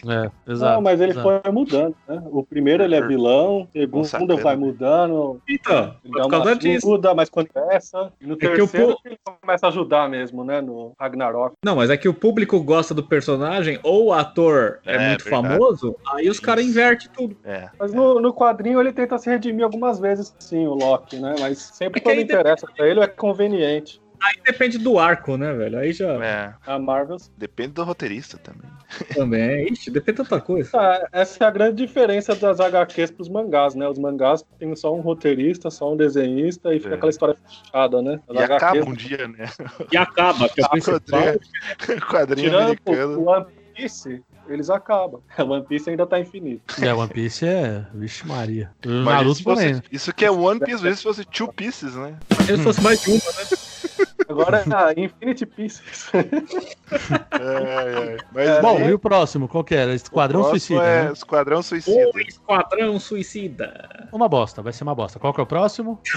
É, exato. Não, mas ele exato. foi mudando, né? O primeiro ele é vilão, o segundo vai mudando, Então, ele por causa disso. ajuda, mas quando começa, e no que o terceiro po- ele começa a ajudar mesmo, né? No Ragnarok. Não, mas é que o público gosta do personagem ou o ator é, É, muito verdade. famoso, aí os caras invertem tudo. É. Mas no, no quadrinho ele tenta se redimir algumas vezes, sim, o Loki, né? Mas sempre É que quando interessa pra ele é conveniente. Aí depende do arco, né, velho? Aí já É, A Marvel. depende do roteirista também. também. Ixi, depende de tanta coisa. Ah, essa é a grande diferença das HQs pros mangás, né? Os mangás tem só um roteirista, só um desenhista e fica É. aquela história fechada, né? As E acaba um dia, né? E acaba, que é o principal. Quadrinho Tirando americano. o One Piece, eles acabam. O One Piece ainda tá infinito. É, One Piece é. Vixe Maria. Mas Naruto isso, fosse- também. né? isso que é One Piece, vezes se fosse Two Pieces, né? Se fosse mais de uma, né? Agora é a Infinity Pieces. É, é. Mas É, Bom, né, e o próximo? Qual que era? Esquadrão o próximo Suicida. É né? Esquadrão Suicida. O Esquadrão Suicida. Uma bosta, vai ser uma bosta. Qual que é o próximo?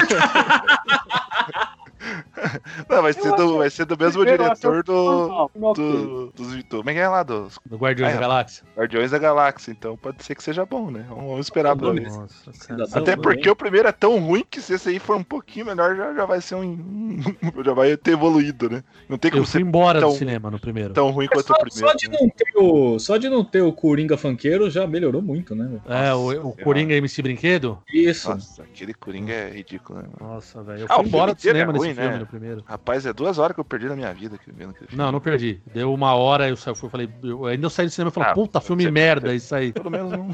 Não, vai ser, do, vai ser do mesmo diretor do. Não, não, do, dos, do. Como é que é lá? Dos Do Guardiões Ah, da é. Galáxia. Guardiões da Galáxia. Então pode ser que seja bom, né? Vamos, vamos esperar pra ver. Nossa, Cidadão, cara. Até né? porque o primeiro é tão ruim que se esse aí for um pouquinho melhor, já, já vai ser um. já vai ter evoluído, né? Não tem como Eu fui ser embora tão- do cinema no primeiro. tão ruim quanto Só, o primeiro. só de não ter o, só de não ter o Coringa funkeiro já melhorou muito, né? É, o, o Coringa MC Brinquedo? Isso. Nossa, aquele Coringa é ridículo, né? mano? Nossa, velho. Eu Ah, o fui embora do filme cinema é nesse ruim, filme né? no primeiro. Rapaz, é duas horas que eu perdi na minha vida aqui vendo aquele filme. Não, não perdi. Deu uma hora, eu, sa- eu fui, falei, eu, ainda eu saí do cinema e falei, Ah, puta, filme você- merda, isso aí. Pelo menos não.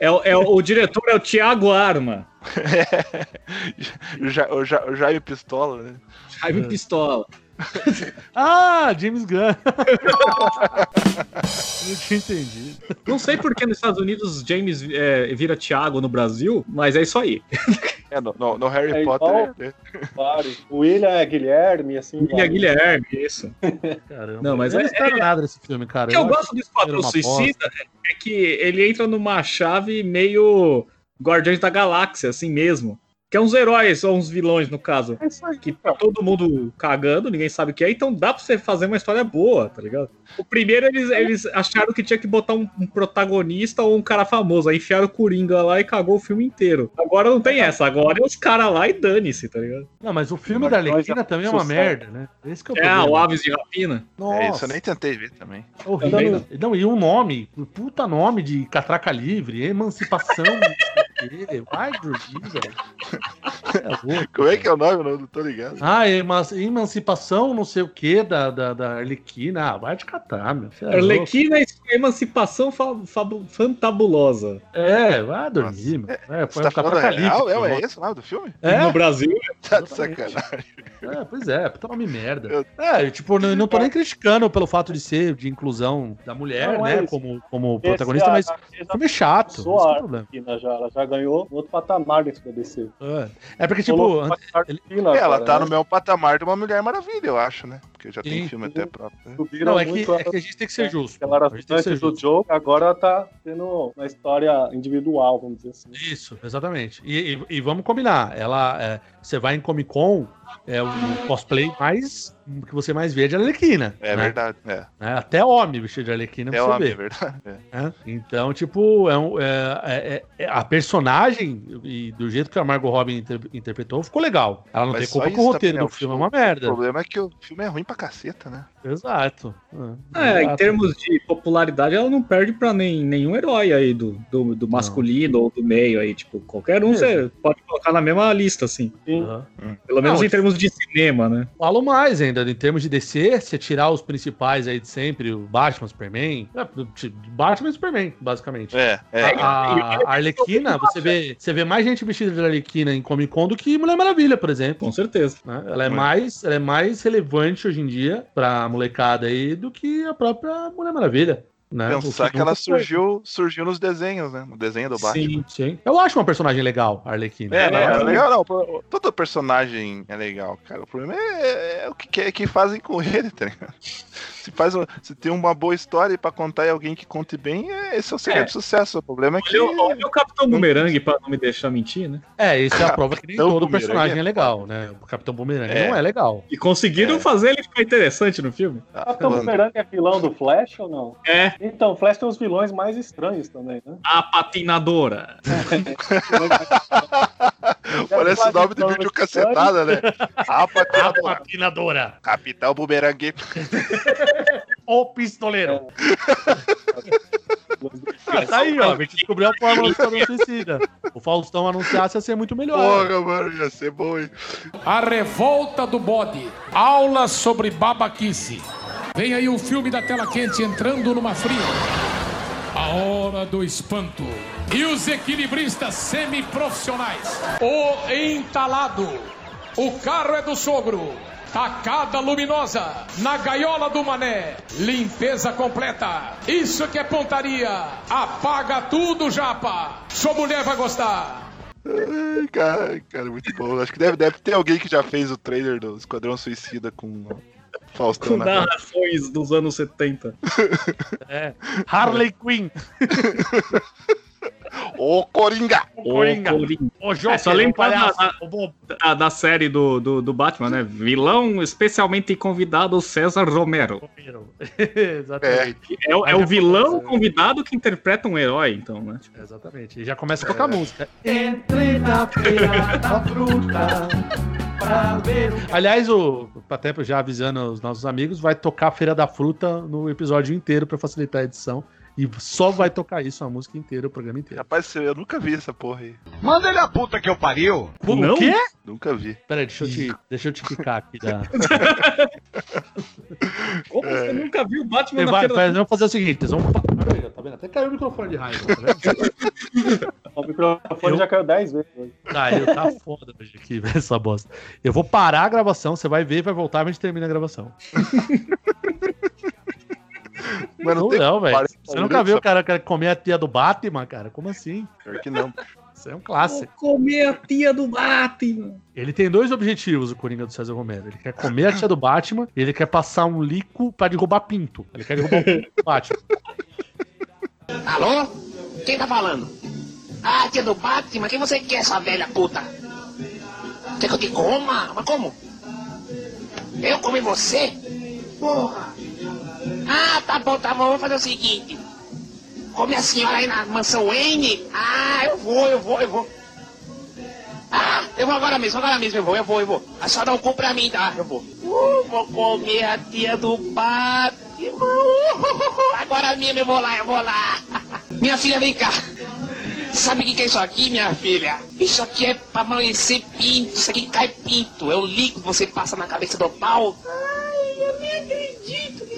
É, o- é o, diretor é o Thiago Arma. o, ja, o, ja, o Jair Pistola, né? Jaime Pistola. Ah, James Gunn. Não tinha entendido. Não sei por que nos Estados Unidos James é, vira Thiago no Brasil, mas é isso aí. É, no, no- no Harry É Potter. igual- é-. O William é Guilherme, assim. William vai. Guilherme, isso. Caramba. Não, mas eu é- não espero nada desse filme, cara. O que eu acho gosto do Esquadrão Suicida é que ele entra numa chave meio Guardiões da Galáxia, assim mesmo. Que é uns heróis, ou uns vilões, no caso. É isso aí. Que tá todo mundo cagando, ninguém sabe o que é, então dá pra você fazer uma história boa, tá ligado? O primeiro, eles, eles acharam que tinha que botar um, um protagonista ou um cara famoso. Aí enfiaram o Coringa lá e cagou o filme inteiro. Agora não tem essa, agora é os caras lá e dane-se, tá ligado? Não, mas o filme da Arlequina também é uma merda, né? Esse que é o É, problema. o Aves de Rapina. Nossa, É isso, eu nem tentei ver também. horrível. Não, e um nome, um puta nome de catraca livre, emancipação, não quê. Vai dormir, velho. É. Como é que é o nome? Eu não tô ligado. Ah, eman- emancipação, não sei o que, da, da, da Arlequina. Ah, vai te catar, meu. Cê é louco. Arlequina e Emancipação fa- Fantabulosa. É, vai dormir, meu. É, Você foi tá um falando catraca real? livre. É, é esse o nome do filme? É, No Brasil, Tá de sacanagem. É, pois é, puta nome merda. Eu- É, tipo, não, não tô nem criticando pelo fato de ser de inclusão da mulher, Não, é né, como, como protagonista, mas o filme é chato, Sou é a problema. Arlequina já, ela já ganhou outro patamar dentro da DC. É, É porque, tipo, a É, ela agora, tá né? no mesmo patamar de uma Mulher Maravilha, eu acho, né? Porque já tem Sim. filme até próprio. né? Não, é que, muito é que a gente tem que ser é, justo. Ela era a gente tem que ser antes do jogo, agora ela tá tendo uma história individual, vamos dizer assim. Isso, exatamente. E, e- e vamos combinar, ela, é, você vai em Comic Con, é o cosplay mais que você mais vê é de Arlequina. É né? verdade, é. Né? Até homem vestido de Arlequina É você homem, é vê. verdade. é. né? Então, tipo, é um- é- é- é- a personagem e do jeito que a Margot Robbie inter- interpretou ficou legal. Ela não Mas tem culpa com o roteiro do filme, é O- uma merda. O problema é que o filme é ruim pra caceta, né? Exato. É, em termos de popularidade, ela não perde pra nem, nenhum herói aí do, do, do masculino ou do meio aí. Tipo, qualquer um você pode colocar na mesma lista, assim. Aham. Pelo menos Não, em termos de cinema, né? Falo mais ainda, em termos de DC, se tirar os principais aí de sempre, o Batman, Superman. é, Batman e Superman, basicamente. É, é. A, a- Arlequina, você vê, você vê mais gente vestida de Arlequina em Comic Con do que Mulher Maravilha, por exemplo. Com certeza. né? Ela, é mais, ela é mais relevante hoje em dia pra molecada aí do que a própria Mulher Maravilha. Né? Pensar que ela surgiu, surgiu nos desenhos, né? No desenho do Batman. Sim, sim. Eu acho uma personagem legal, Arlequina. É, não, é É, legal não. Todo personagem é legal, cara. O problema é, é o que, que, que fazem com ele, tá ligado? Se, faz, se tem uma boa história pra contar e alguém que conte bem, é, esse é o segredo É. do sucesso. O problema é que. Olha, o- olha o Capitão Boomerang pra não me deixar mentir, né? É, isso é a prova que nem Capitão todo personagem é é legal, né? O Capitão Boomerang É. não é legal. E conseguiram É. fazer ele ficar interessante no filme. Ah, Capitão Boomerang é vilão do Flash ou não? É, Então, o Flash tem os vilões mais estranhos também, né? a patinadora. Parece o nome de vídeo cacetada, né? A A patinadora. patinadora. Capitão Boomerang. O pistoleiro. Ah, tá aí, ó. A gente descobriu a fórmula do Esquadrão Suicida. O Faustão anunciasse ia ser muito melhor. Porra, mano, ia ser bom, hein? A Revolta do Bode. Aula sobre babaquice. Vem aí o filme da tela quente entrando numa fria. A hora do espanto. E os equilibristas semiprofissionais. O entalado. O carro é do sogro. Tacada luminosa. Na gaiola do mané. Limpeza completa. Isso que é pontaria. Apaga tudo, japa. Sua mulher vai gostar. Ai, cara, cara, muito bom. Acho que deve, deve ter alguém que já fez o trailer do Esquadrão Suicida com Faustão Com na narrações dos anos 70. É. Harley Quinn. Ô, Coringa! O Coringa. Coringa. O Joker. É, só o lembrar palhaço, da- o. Da, da série do, do, do Batman, né? Vilão especialmente convidado César Romero. Exatamente. É, o- é o vilão convidado que interpreta um herói, então, né? Exatamente. E já começa a tocar música. Entrei na feira da fruta o Aliás, o até já avisando os nossos amigos, vai tocar a Feira da Fruta no episódio inteiro pra facilitar a edição. E só vai tocar isso a música inteira, o programa inteiro. Rapaz, eu nunca vi essa porra aí. Manda ele a puta que eu pariu. O Não? quê? Nunca vi. Peraí, deixa eu te, deixa eu te clicar aqui da. Como você nunca viu o Batman vai, feira vai- da vamos fazer o seguinte: eles vão. Tá vendo? Até caiu o microfone de raiva. Tá vendo? O microfone Eu- já caiu 10 vezes. hoje. Tá, eu tá foda hoje aqui, velho, essa bosta. Eu vou parar a gravação, você vai ver, vai voltar, a gente termina a gravação. Mas não Não, não, velho. Você nunca viu o cara cara comer a tia do Batman, cara? Como assim? Pior que não. Isso é um clássico. Vou comer a tia do Batman. Ele tem dois objetivos, o Coringa do César Romero. Ele quer comer a tia do Batman e ele quer passar um lico pra derrubar pinto. Ele quer derrubar o pinto do Batman. Alô? Quem tá falando? Ah, tia do Batman, quem você quer, essa velha puta? Quer que eu te coma? Mas como? Eu comi você? Porra! Ah, tá bom, tá bom, vamos fazer o seguinte. Come a senhora aí na mansão Wayne? Ah, eu vou, eu vou, eu vou. Ah, eu vou agora mesmo, agora mesmo eu vou, eu vou, eu vou. A senhora compra pra mim, tá? Eu vou. Uh, vou comer a tia do Batman. Uh, agora mesmo eu vou lá, eu vou lá. Minha filha, vem cá. Sabe o que que é isso aqui, minha filha? Isso aqui é pra amanhecer pinto, isso aqui cai pinto. É o líquido que você passa na cabeça do pau.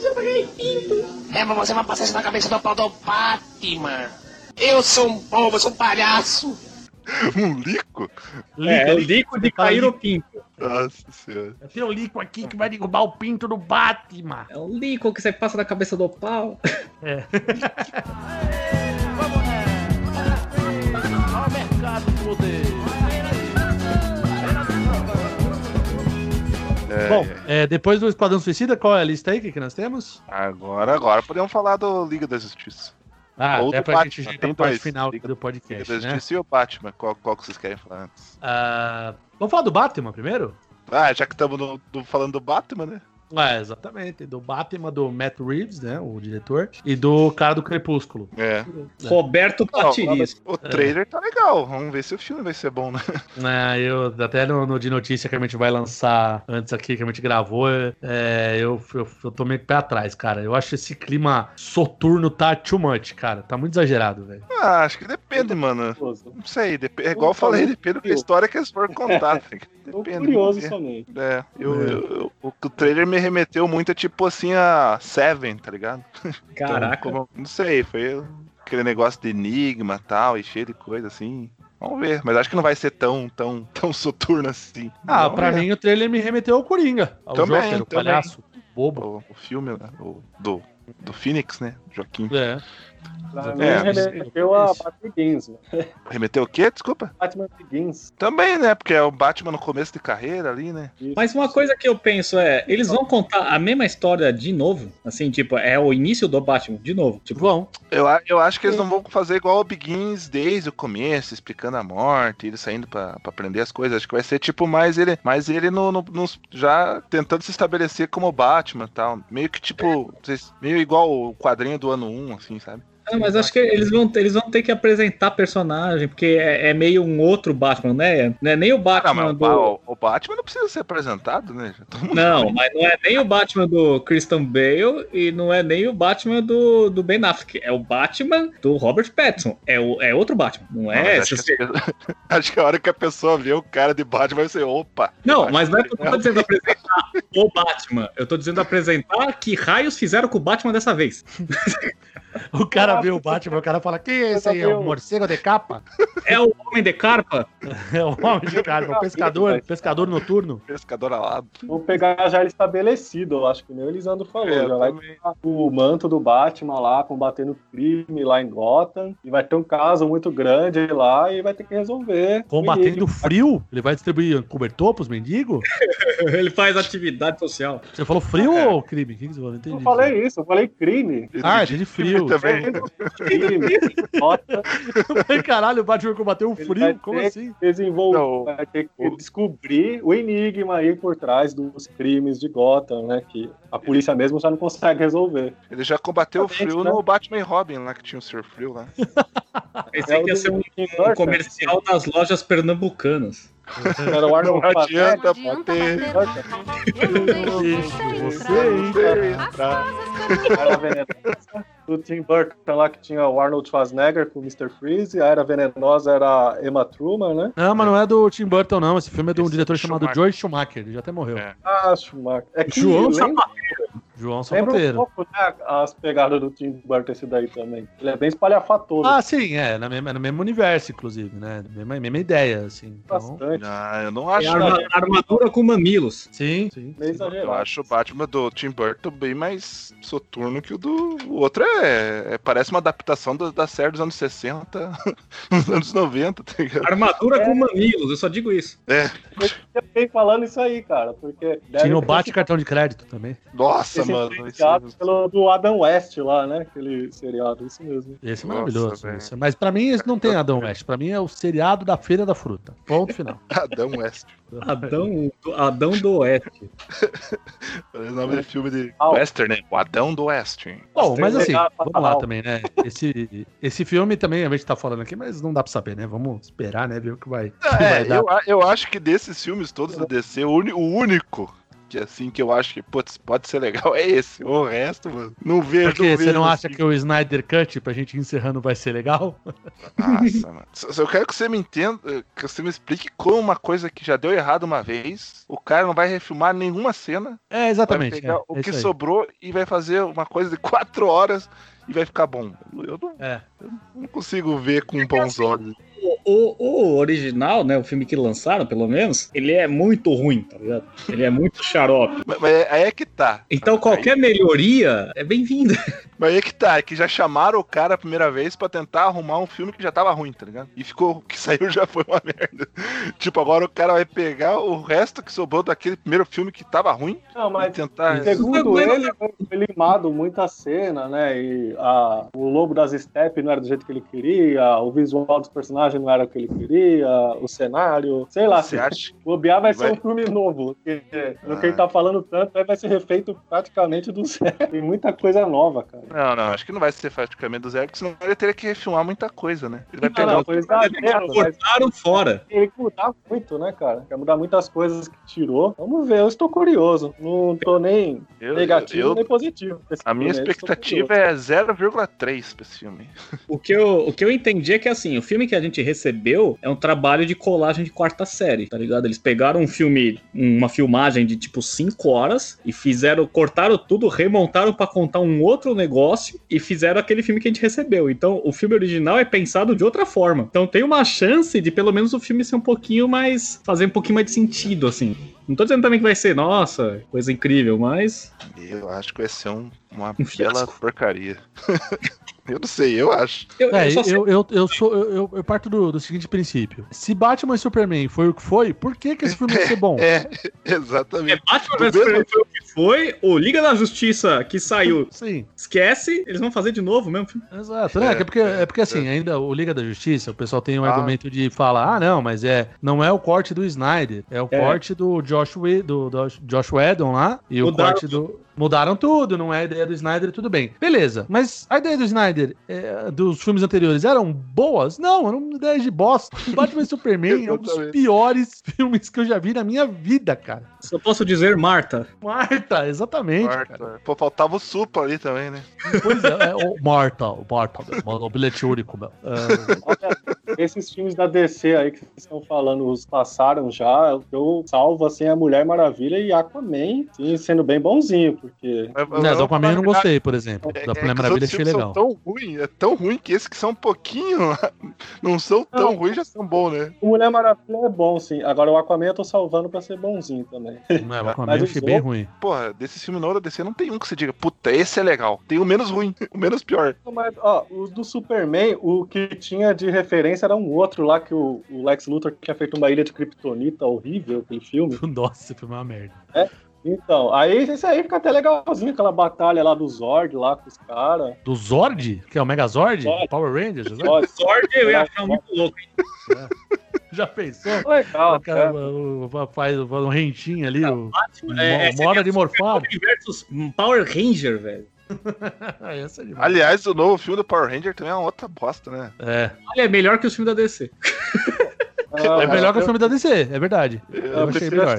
Eu é pinto. É, mas você vai passar isso na cabeça do pau do Batman. Eu sou um bobo, eu sou um palhaço. Um lico? É, o lico de cair o pinto. Nossa senhora. Tem o lico aqui que vai derrubar o pinto do Batman. É o lico que você passa na cabeça do pau. É. Ao mercado do É, Bom, é, depois do Esquadrão Suicida, qual é a lista aí que, nós temos? Agora, agora podemos falar do Liga da Justiça. Ah, Ou até pra Batman, gente ir tem parte final Liga- do Liga podcast, da né? Justiça e o Batman. Qual, qual que vocês querem falar antes? Ah, vamos falar do Batman primeiro? Ah, já que estamos falando do Batman, né? É, exatamente. Do Batman, do Matt Reeves, né? O diretor. E do cara do Crepúsculo. É. Roberto Patiriz. O trailer tá legal. Vamos ver se o filme vai ser bom, né? É, eu, até no, no de notícia que a gente vai lançar antes aqui, que a gente gravou, é, eu, eu, eu tô meio que pé atrás, cara. Eu acho esse clima soturno tá too much, cara. Tá muito exagerado, velho. Ah, acho que depende, mano. Não sei, dep- é igual eu falei, depende da história que eles forem contar. Depende. curioso somente. É, eu, É. eu- eu- o, o trailer me remeteu muito a tipo assim a Seven, tá ligado? Caraca. Então, como- não sei, foi aquele negócio de enigma e tal, e cheio de coisa assim. Vamos ver, mas acho que não vai ser tão, tão, tão soturno assim. Ah, Vamos pra ver. mim o trailer me remeteu ao Coringa. Ao Também, Joker, o palhaço. Bobo. O, o filme né, o, do, do Phoenix, né? Joaquim. É. Pra mim, É, remeteu a Batman Begins. né? Remeteu o quê? Desculpa? Batman Begins. Também, né? Porque é o Batman no começo de carreira ali, né? Mas uma coisa que eu penso é, eles vão contar a mesma história de novo? Assim, tipo, é o início do Batman, de novo. Tipo, vão. Eu, eu acho que eles não vão fazer igual o Begins desde o começo, explicando a morte, ele saindo pra, pra aprender as coisas. Acho que vai ser tipo mais ele, mais ele no, no- nos- já tentando se estabelecer como Batman e tal. Meio que tipo, meio igual o quadrinho do ano 1, assim, sabe? Ah, mas acho que eles vão, eles vão ter que apresentar personagem, porque é, é meio um outro Batman, né? Não é nem o Ah, Batman mas o, do. O- o Batman não precisa ser apresentado, né? Não, sabe. mas não é nem o Batman do Christian Bale e não é nem o Batman do, do Ben Affleck. É o Batman do Robert Pattinson. É, o, é outro Batman, não é? Mas acho, que, pessoas- acho que a hora que a pessoa vê o cara de Batman vai ser, opa. Não, mas não é que eu tô dizendo apresentar o Batman. Eu tô dizendo apresentar que raios fizeram com o Batman dessa vez. O cara vê o Batman, o cara fala: Quem é esse aí? É o morcego de capa? É o Homem de Carpa? É o homem de capa, o pescador, pescador noturno. Pescador alado. Vou pegar já ele estabelecido, eu acho que nem o Elisandro falou. É, já vai o manto do Batman lá, combatendo crime lá em Gotham. E vai ter um caso muito grande lá e vai ter que resolver. Combatendo E- frio? Ele vai distribuir cobertor pros mendigos? Ele faz atividade social. Você falou frio ou crime? O que que você falou? Não entendi. Eu falei isso, eu falei crime. Ah, entendi frio. Também. crime. Gotham. Caralho, o Batman combateu o Ele frio? vai Como ter assim? Desenvolver, Não, vai ter que descobrir o enigma aí por trás dos crimes de Gotham, né? Que a polícia mesmo já não consegue resolver. Ele já combateu o frio né? no Batman e Robin lá, que tinha o Sr. Frio lá. Pensei que ia ser um, um comercial das lojas pernambucanas. Era o Arnold Não adianta Schwarzenegger. Você entra. Era venenosa. Do Tim Burton lá que tinha o Arnold Schwarzenegger com o Mr. Freeze. A Era Venenosa era a Emma Truman, né? Não, mas não é do Tim Burton, não. Esse filme é de um Esse diretor é chamado Schumacher. Joy Schumacher. Ele já até morreu. É. Ah, Schumacher. É que João lembra- Sapateiro. João Lembra um Sapateiro. pouco, né, as pegadas do Tim Burton esse daí também. Ele é bem espalhafatoso. Ah, sim, é, na mesma, no mesmo universo, inclusive, né? Mesma, mesma ideia, assim. Então, Bastante. Ah, eu não É acho. arma- armadura com mamilos. sim, sim. Meio Eu acho o Batman do Tim Burton bem mais soturno que o do. O outro é. é- parece uma adaptação da, da série dos anos 60, nos anos 90, tá ligado? Armadura com mamilos, eu só digo isso. É. Eu fiquei falando isso aí, cara, porque... Tinha o ter Bate sido cartão de crédito também. Nossa, mano. Isso, pelo do Adam West lá, né? Aquele seriado, isso mesmo. Esse é Nossa, maravilhoso. velho. esse. Mas pra mim, esse não tem Adão West. Pra mim é o seriado da Feira da Fruta. Ponto final. Adão West. Adão, do- Adão do Oeste. Parece o nome de filme de Ah, o- Western, né? O Adão do Western. Bom, mas assim, Legal, vamos lá também, né? Esse, esse filme também, a gente tá falando aqui, mas não dá pra saber, né? Vamos esperar, né? Ver o que vai, que vai É, dar. eu, eu acho que desses filmes todos da DC, o único que assim que eu acho que putz, pode ser legal é esse. O resto, mano, não vejo. Porque você vejo, não acha assim. que o Snyder Cut, pra gente ir encerrando, vai ser legal? Nossa, mano. Eu quero que você me entenda, que você me explique como uma coisa que já deu errado uma vez, o cara não vai refilmar nenhuma cena, É, vai exatamente. pegar é, o é que sobrou e vai fazer uma coisa de quatro horas e vai ficar bom. Eu não, É. não consigo ver com bons olhos. O, o original, né? O filme que lançaram, pelo menos, ele é muito ruim, tá ligado? Ele é muito xarope. Mas, mas aí é que tá. Então qualquer melhoria é bem-vinda. Mas aí é que tá, é que já chamaram o cara a primeira vez pra tentar arrumar um filme que já tava ruim, tá ligado? E ficou, o que saiu já foi uma merda. Tipo, agora o cara vai pegar o resto que sobrou daquele primeiro filme que tava ruim Não, e mas tentar... segundo ele, foi limado muita cena, né? E a, o Lobo das Steppes não era do jeito que ele queria, o visual dos personagens não era o que ele queria, o cenário, sei lá. Você acha? O Bobear vai, Vai- ser um filme novo, porque no que Ah. ele tá falando tanto, aí vai ser refeito praticamente do zero. Tem muita coisa nova, cara. Não, não, acho que não vai ser praticamente do zero, porque senão ele teria que refilmar muita coisa, né? Ele vai Não, pegar não, exagero, mas Cortaram fora. tem que mudar muito, né, cara? Quer mudar muitas coisas que tirou. Vamos ver, eu estou curioso. Não tô nem Eu- negativo eu- nem positivo. A minha eu expectativa é 0,3 pra esse filme. O que, eu, o que eu entendi é que, assim, o filme que a gente recebeu é um trabalho de colagem de quarta série, tá ligado? Eles pegaram um filme, uma filmagem de tipo 5 horas e fizeram, cortaram tudo, remontaram pra contar um outro negócio e fizeram aquele filme que a gente recebeu. Então, o filme original é pensado de outra forma. Então, tem uma chance de pelo menos o filme ser um pouquinho mais. fazer um pouquinho mais de sentido, assim. Não tô dizendo também que vai ser, nossa, coisa incrível, mas. Eu acho que vai ser um- uma Um bela porcaria. eu não sei, eu acho. Eu, É, eu eu, eu, eu, sou, eu, eu- eu parto do, do seguinte princípio. Se Batman e Superman foi o que foi, por que, que esse filme ia ser bom? É, exatamente. Batman Do vs mesmo- Superman foi o que foi, o Liga da Justiça que saiu, Sim, esquece, eles vão fazer de novo mesmo. exato. né? É, porque, é porque assim, ainda o Liga da Justiça, o pessoal tem um Ah. argumento de falar, ah, não, mas é, não é o corte do Snyder, é o É. corte do Josh, do, do Josh Whedon lá, e Mudaram o corte do... Mudaram tudo, não é a ideia do Snyder, tudo bem. Beleza, mas a ideia do Snyder é, dos filmes anteriores eram boas? Não, eram ideias de bosta. O Batman Superman é um dos piores filmes que eu já vi na minha vida, cara. Só posso dizer, Marta. Marta, exatamente, cara. Marta. Pô, faltava o Supla ali também, né? Pois é, é, o Marta, o Marta, o bilhete único, meu. É, Olha, esses filmes da DC aí que vocês estão falando, os passaram já. Eu salvo assim a Mulher Maravilha e Aquaman, sim, sendo bem bonzinho, porque. Mas o Aquaman eu não gostei, por exemplo. É, Da é Mulher Maravilha achei filmes legal. São tão ruim, é tão ruim que esses que são um pouquinho não são tão Não. ruins, já são bons, né? O Mulher Maravilha é bom, sim. Agora o Aquaman eu tô salvando pra ser bonzinho também. Não, o Aquaman eu achei bem outros- ruim. Porra, desse filme novo da DC não tem um que você diga, puta, esse é legal. Tem o menos ruim, o menos pior. Mas, ó, o do Superman, o que tinha de referência era um outro lá que o, o Lex Luthor tinha feito uma ilha de Kryptonita horrível, aquele filme. Nossa, esse filme é uma merda. Então, aí esse aí fica até legalzinho, aquela batalha lá do Zord lá com os caras. Do Zord? Que é o Megazord? Zord. Power Rangers? Zord? Zord, Sorte eu ia achar muito louco. hein? Já pensou? legal, O cara cara. o- o- faz um rentinho ali, o, É, é, mo- moda de morfado. versus Power Ranger, velho. Essa é demais. Aliás, o novo filme do Power Ranger também é uma outra bosta, né? É, Olha, é melhor que os filmes da DC. Ah, é melhor que o eu- filme da DC, é verdade. Eu achei pensei melhor.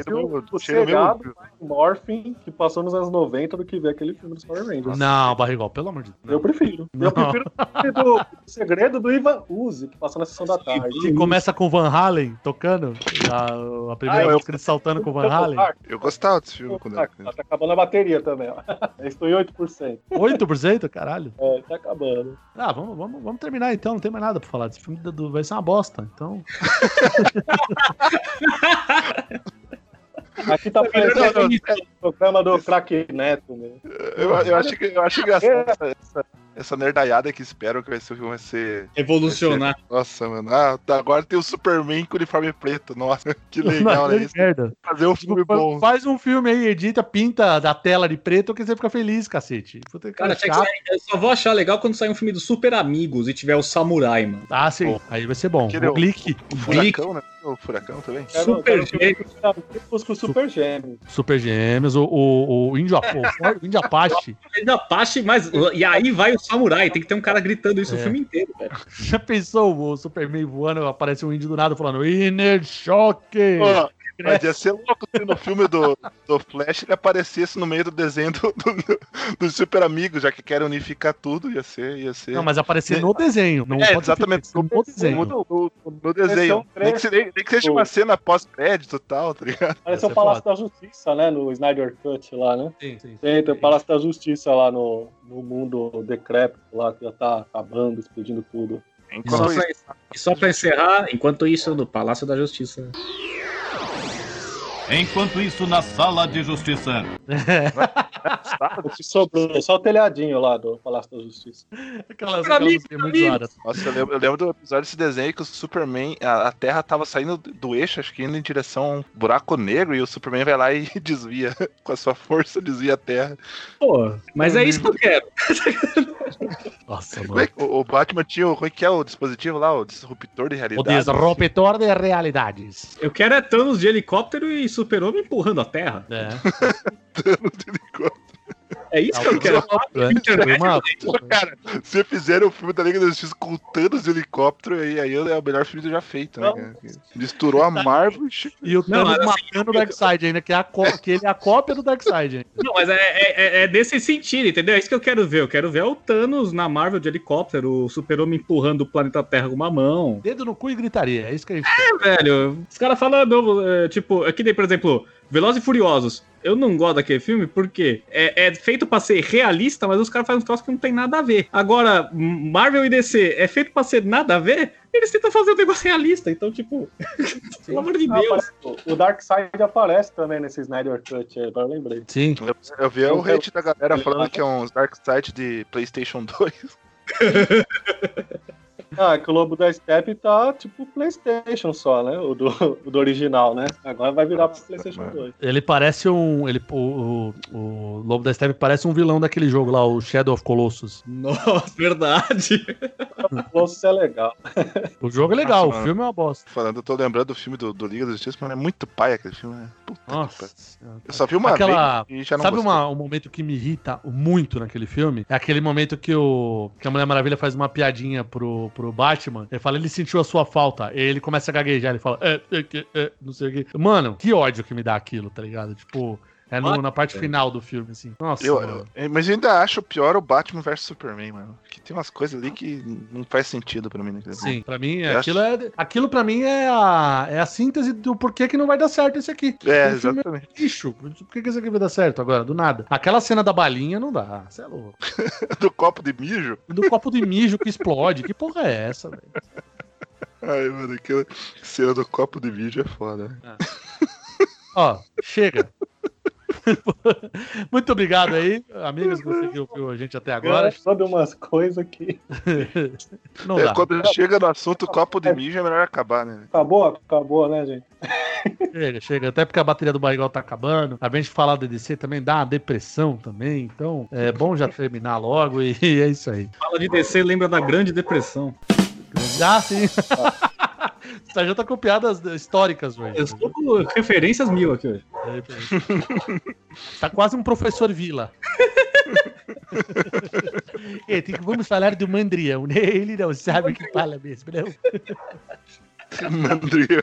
O vai Morphin que passou nos anos 90 do que ver aquele filme dos Power Rangers. Não, Barrigol, pelo amor de Deus. Eu prefiro. Não. Eu prefiro o do segredo do Ivan Uzi, que passou na sessão da tarde. Que começa com o Van Halen tocando. A, a primeira Ah, eu- música ele saltando com o Van Halen. Eu gostava desse filme quando Ah, era tá acabando a bateria também, ó. Estou em 8%. 8%? Caralho. É, tá acabando. Ah, vamos, vamos, vamos terminar então, não tem mais nada pra falar. Esse filme do- vai ser uma bosta. Então. Aqui tá parecendo o programa do Crack Neto, meu. Eu, eu, acho, que- eu acho engraçado essa, essa, nerdaiada que esperam que vai ser o filme vai ser. Evolucionar. vai ser- nossa, mano. Ah, tá, agora tem o Superman com uniforme preto. Nossa, que legal, né? Merda. Fazer um filme bom. Faz um filme aí, edita, pinta da tela de preto que você fica feliz, cacete. Puta Cara, chato. sair- eu só vou achar legal quando sair um filme dos Super Amigos e tiver o Samurai, mano. Ah, sim. Aí vai ser bom. Aquele é O o- Glick. O furacão, né? O furacão também. Super Gêmeos. O Super Gêmeos. Super Gêmeos, o, o, o Índio, Apo- o Índio Apache. Apache, mas. E aí vai o Samurai, tem que ter um cara gritando isso É. o filme inteiro, velho. Já pensou o Superman voando, aparece um índio do nada falando Inner Shock! Pô, mas ia ser louco se no filme do, do Flash ele aparecesse no meio do desenho do, do, do Super Amigos, já que querem unificar tudo, ia ser. Ia ser... Não, mas aparecer no desenho. Não é, exatamente. ser no desenho. No, no- no desenho. Nem que, nem- nem que seja uma cena pós-crédito e tal, tá ligado? Parece o Palácio da Justiça, né? No Snyder Cut lá, né? Sim, sim. Tem, tem o Palácio da Justiça lá no, no mundo decrépito lá, que já tá acabando, explodindo tudo. E só, pra, e só pra encerrar, enquanto isso, no Palácio da Justiça. Enquanto isso, na sala de justiça. O que sobrou, só o telhadinho lá do Palácio da Justiça. Aquelas, Pra aquelas muito. Nossa, eu lembro, eu lembro do episódio desse desenho que o Superman, a, a Terra tava saindo do eixo, acho que indo em direção a um buraco negro, e o Superman vai lá e desvia, com a sua força, desvia a Terra. Pô, mas é isso que eu quero. Nossa, é mano. que o, o Batman tinha, o- como é que é o dispositivo lá, o disruptor de O realidade? disruptor de realidades. Eu quero é Thanos de helicóptero e Super-Homem empurrando a Terra. É. É isso que eu quero. É. Uma- Cara, se fizeram o filme da Liga da Justiça com Thanos de helicóptero, aí, aí é o melhor filme já feito, né? Misturou a Marvel e E o Thanos assim, matando o Darkseid ainda, que, é a que ele é a cópia do Darkseid. Não, mas é, é, é- é desse sentido, entendeu? É isso que eu quero ver. Eu quero ver o Thanos na Marvel de helicóptero, o Super-Homem empurrando o planeta Terra com uma mão. Dedo no cu e gritaria. É isso que a gente É, velho. Os caras falando, é, tipo, aqui nem, por exemplo, Velozes e Furiosos. Eu não gosto daquele filme porque é, é feito pra ser realista, mas os caras fazem uns troços que não tem nada a ver. Agora, Marvel e DC é feito pra ser nada a ver, eles tentam fazer um negócio realista. Então, tipo, pelo amor de Ah, Deus. aparece- o- o Darkseid aparece também nesse Snyder Cut, aí, agora eu lembrei. Sim. Eu, eu vi o hate da galera falando que é um Dark Side de PlayStation 2. Ah, que o Lobo da Steppe tá tipo PlayStation só, né? O do, o do original, né? Agora vai virar pro PlayStation 2. Ele parece um. Ele, o, o, o Lobo da Steppe parece um vilão daquele jogo lá, o Shadow of Colossus. Nossa, verdade. O Colossus é legal. O jogo é legal, Nossa, o mano. filme é uma bosta. Falando, eu tô lembrando do filme do, do Liga da Justiça, mas é muito pai aquele filme, né? Puta Nossa. Eu só vi uma Aquela, vez e já não sabe uma, um momento que me irrita muito naquele filme? É aquele momento que, o, que a Mulher Maravilha faz uma piadinha pro, pro Batman. Ele fala, ele sentiu a sua falta. Ele começa a gaguejar, ele fala, é, é, é, é, não sei o quê. Mano, que ódio que me dá aquilo, tá ligado? Tipo, é no- na parte final do filme, assim. Nossa, Eu, eu- mas eu ainda acho pior o Batman vs Superman, mano. Que tem umas coisas ali que não faz sentido pra mim. Né? Sim, pra mim, Eu aquilo, é, aquilo pra mim é a, é a síntese do porquê que não vai dar certo esse aqui. É, O filme exatamente. Lixo, por que, que esse aqui vai dar certo agora? Do nada. Aquela cena da balinha não dá, você é louco. do copo de mijo? Do copo de mijo que explode, que porra é essa, velho? Ai, mano, aquela cena do copo de mijo é foda. né? Ó, chega. Muito obrigado aí, amigos, que você que ouviu a gente até agora. Sobe umas coisas aqui. Não É, dá. quando chega no assunto copo de mijo é melhor acabar, né? Acabou? Acabou, né, gente? Chega, chega. Até porque a bateria do Barrigol tá acabando. A gente falar do DC também dá uma depressão também. Então é bom já terminar logo e é isso aí. Fala de DC, lembra da Grande Depressão. Ah, sim. Você já tá com piadas históricas, velho. Eu estou com referências mil aqui hoje. Tá quase um professor Vila. É, tem que- vamos falar do Mandrião, né? Ele não sabe o que fala mesmo, não. Mandrião.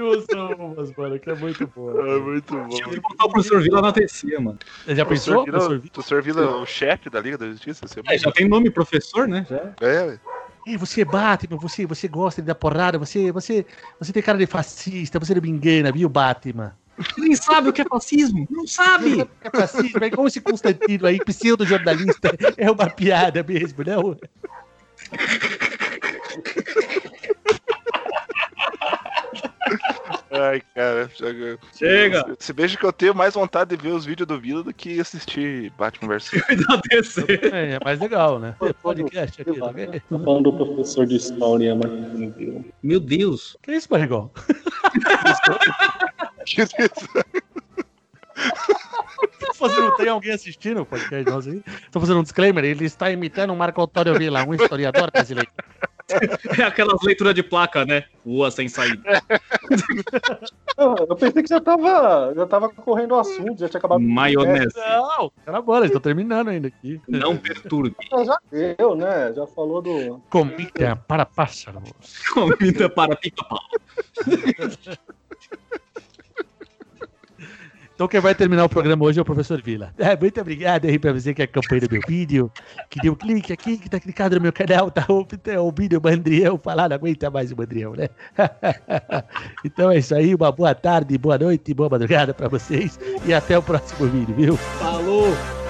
Wilson Umas, mano, que é muito bom. É muito bom. Tinha que botar o professor Vila na TC, mano. Já pensou? Professor Vila, professor Vila é o chefe da Liga da Justiça? Você É, já tem nome professor, né? Já. É. Ei, você é Batman, você, você gosta de dar porrada, você, você, você tem cara de fascista, você não me engana, viu, Batman? Nem sabe o que é fascismo. Não sabe. O que é fascismo? É como esse Constantino aí, pseudo-jornalista, é uma piada mesmo, não? Ai, cara. chega. Chega. Se veja que eu tenho mais vontade de ver os vídeos do Vila do que assistir Batman vs. É, é mais legal, né? Tem podcast aqui, tá vendo? Tá falando do professor de história, mas não viu. Meu Deus. Que isso, barrigol? Que isso? Tô fazendo, tem alguém assistindo o podcast nosso aí? Tô fazendo um disclaimer, ele está imitando o Marco Antônio Vila, um historiador brasileiro. É aquelas leituras de placa, né? Rua sem saída. Ah, Eu pensei que já tava, já tava correndo o assunto, já tinha acabado. Maionese. Não, cara, bora, estou terminando ainda aqui. Não perturbe. É, já deu, né? Já falou do. Comida para pássaros. Comida para pica-pau. Então quem vai terminar o programa hoje é o professor Vila. É, muito obrigado aí pra você que acompanhou meu vídeo, que deu clique aqui, que tá clicado no meu canal, tá ouvindo ouvindo o Mandrião falar, não aguenta mais o Mandrião, né? então é isso aí, uma boa tarde, boa noite, boa madrugada pra vocês e até o próximo vídeo, viu? Falou.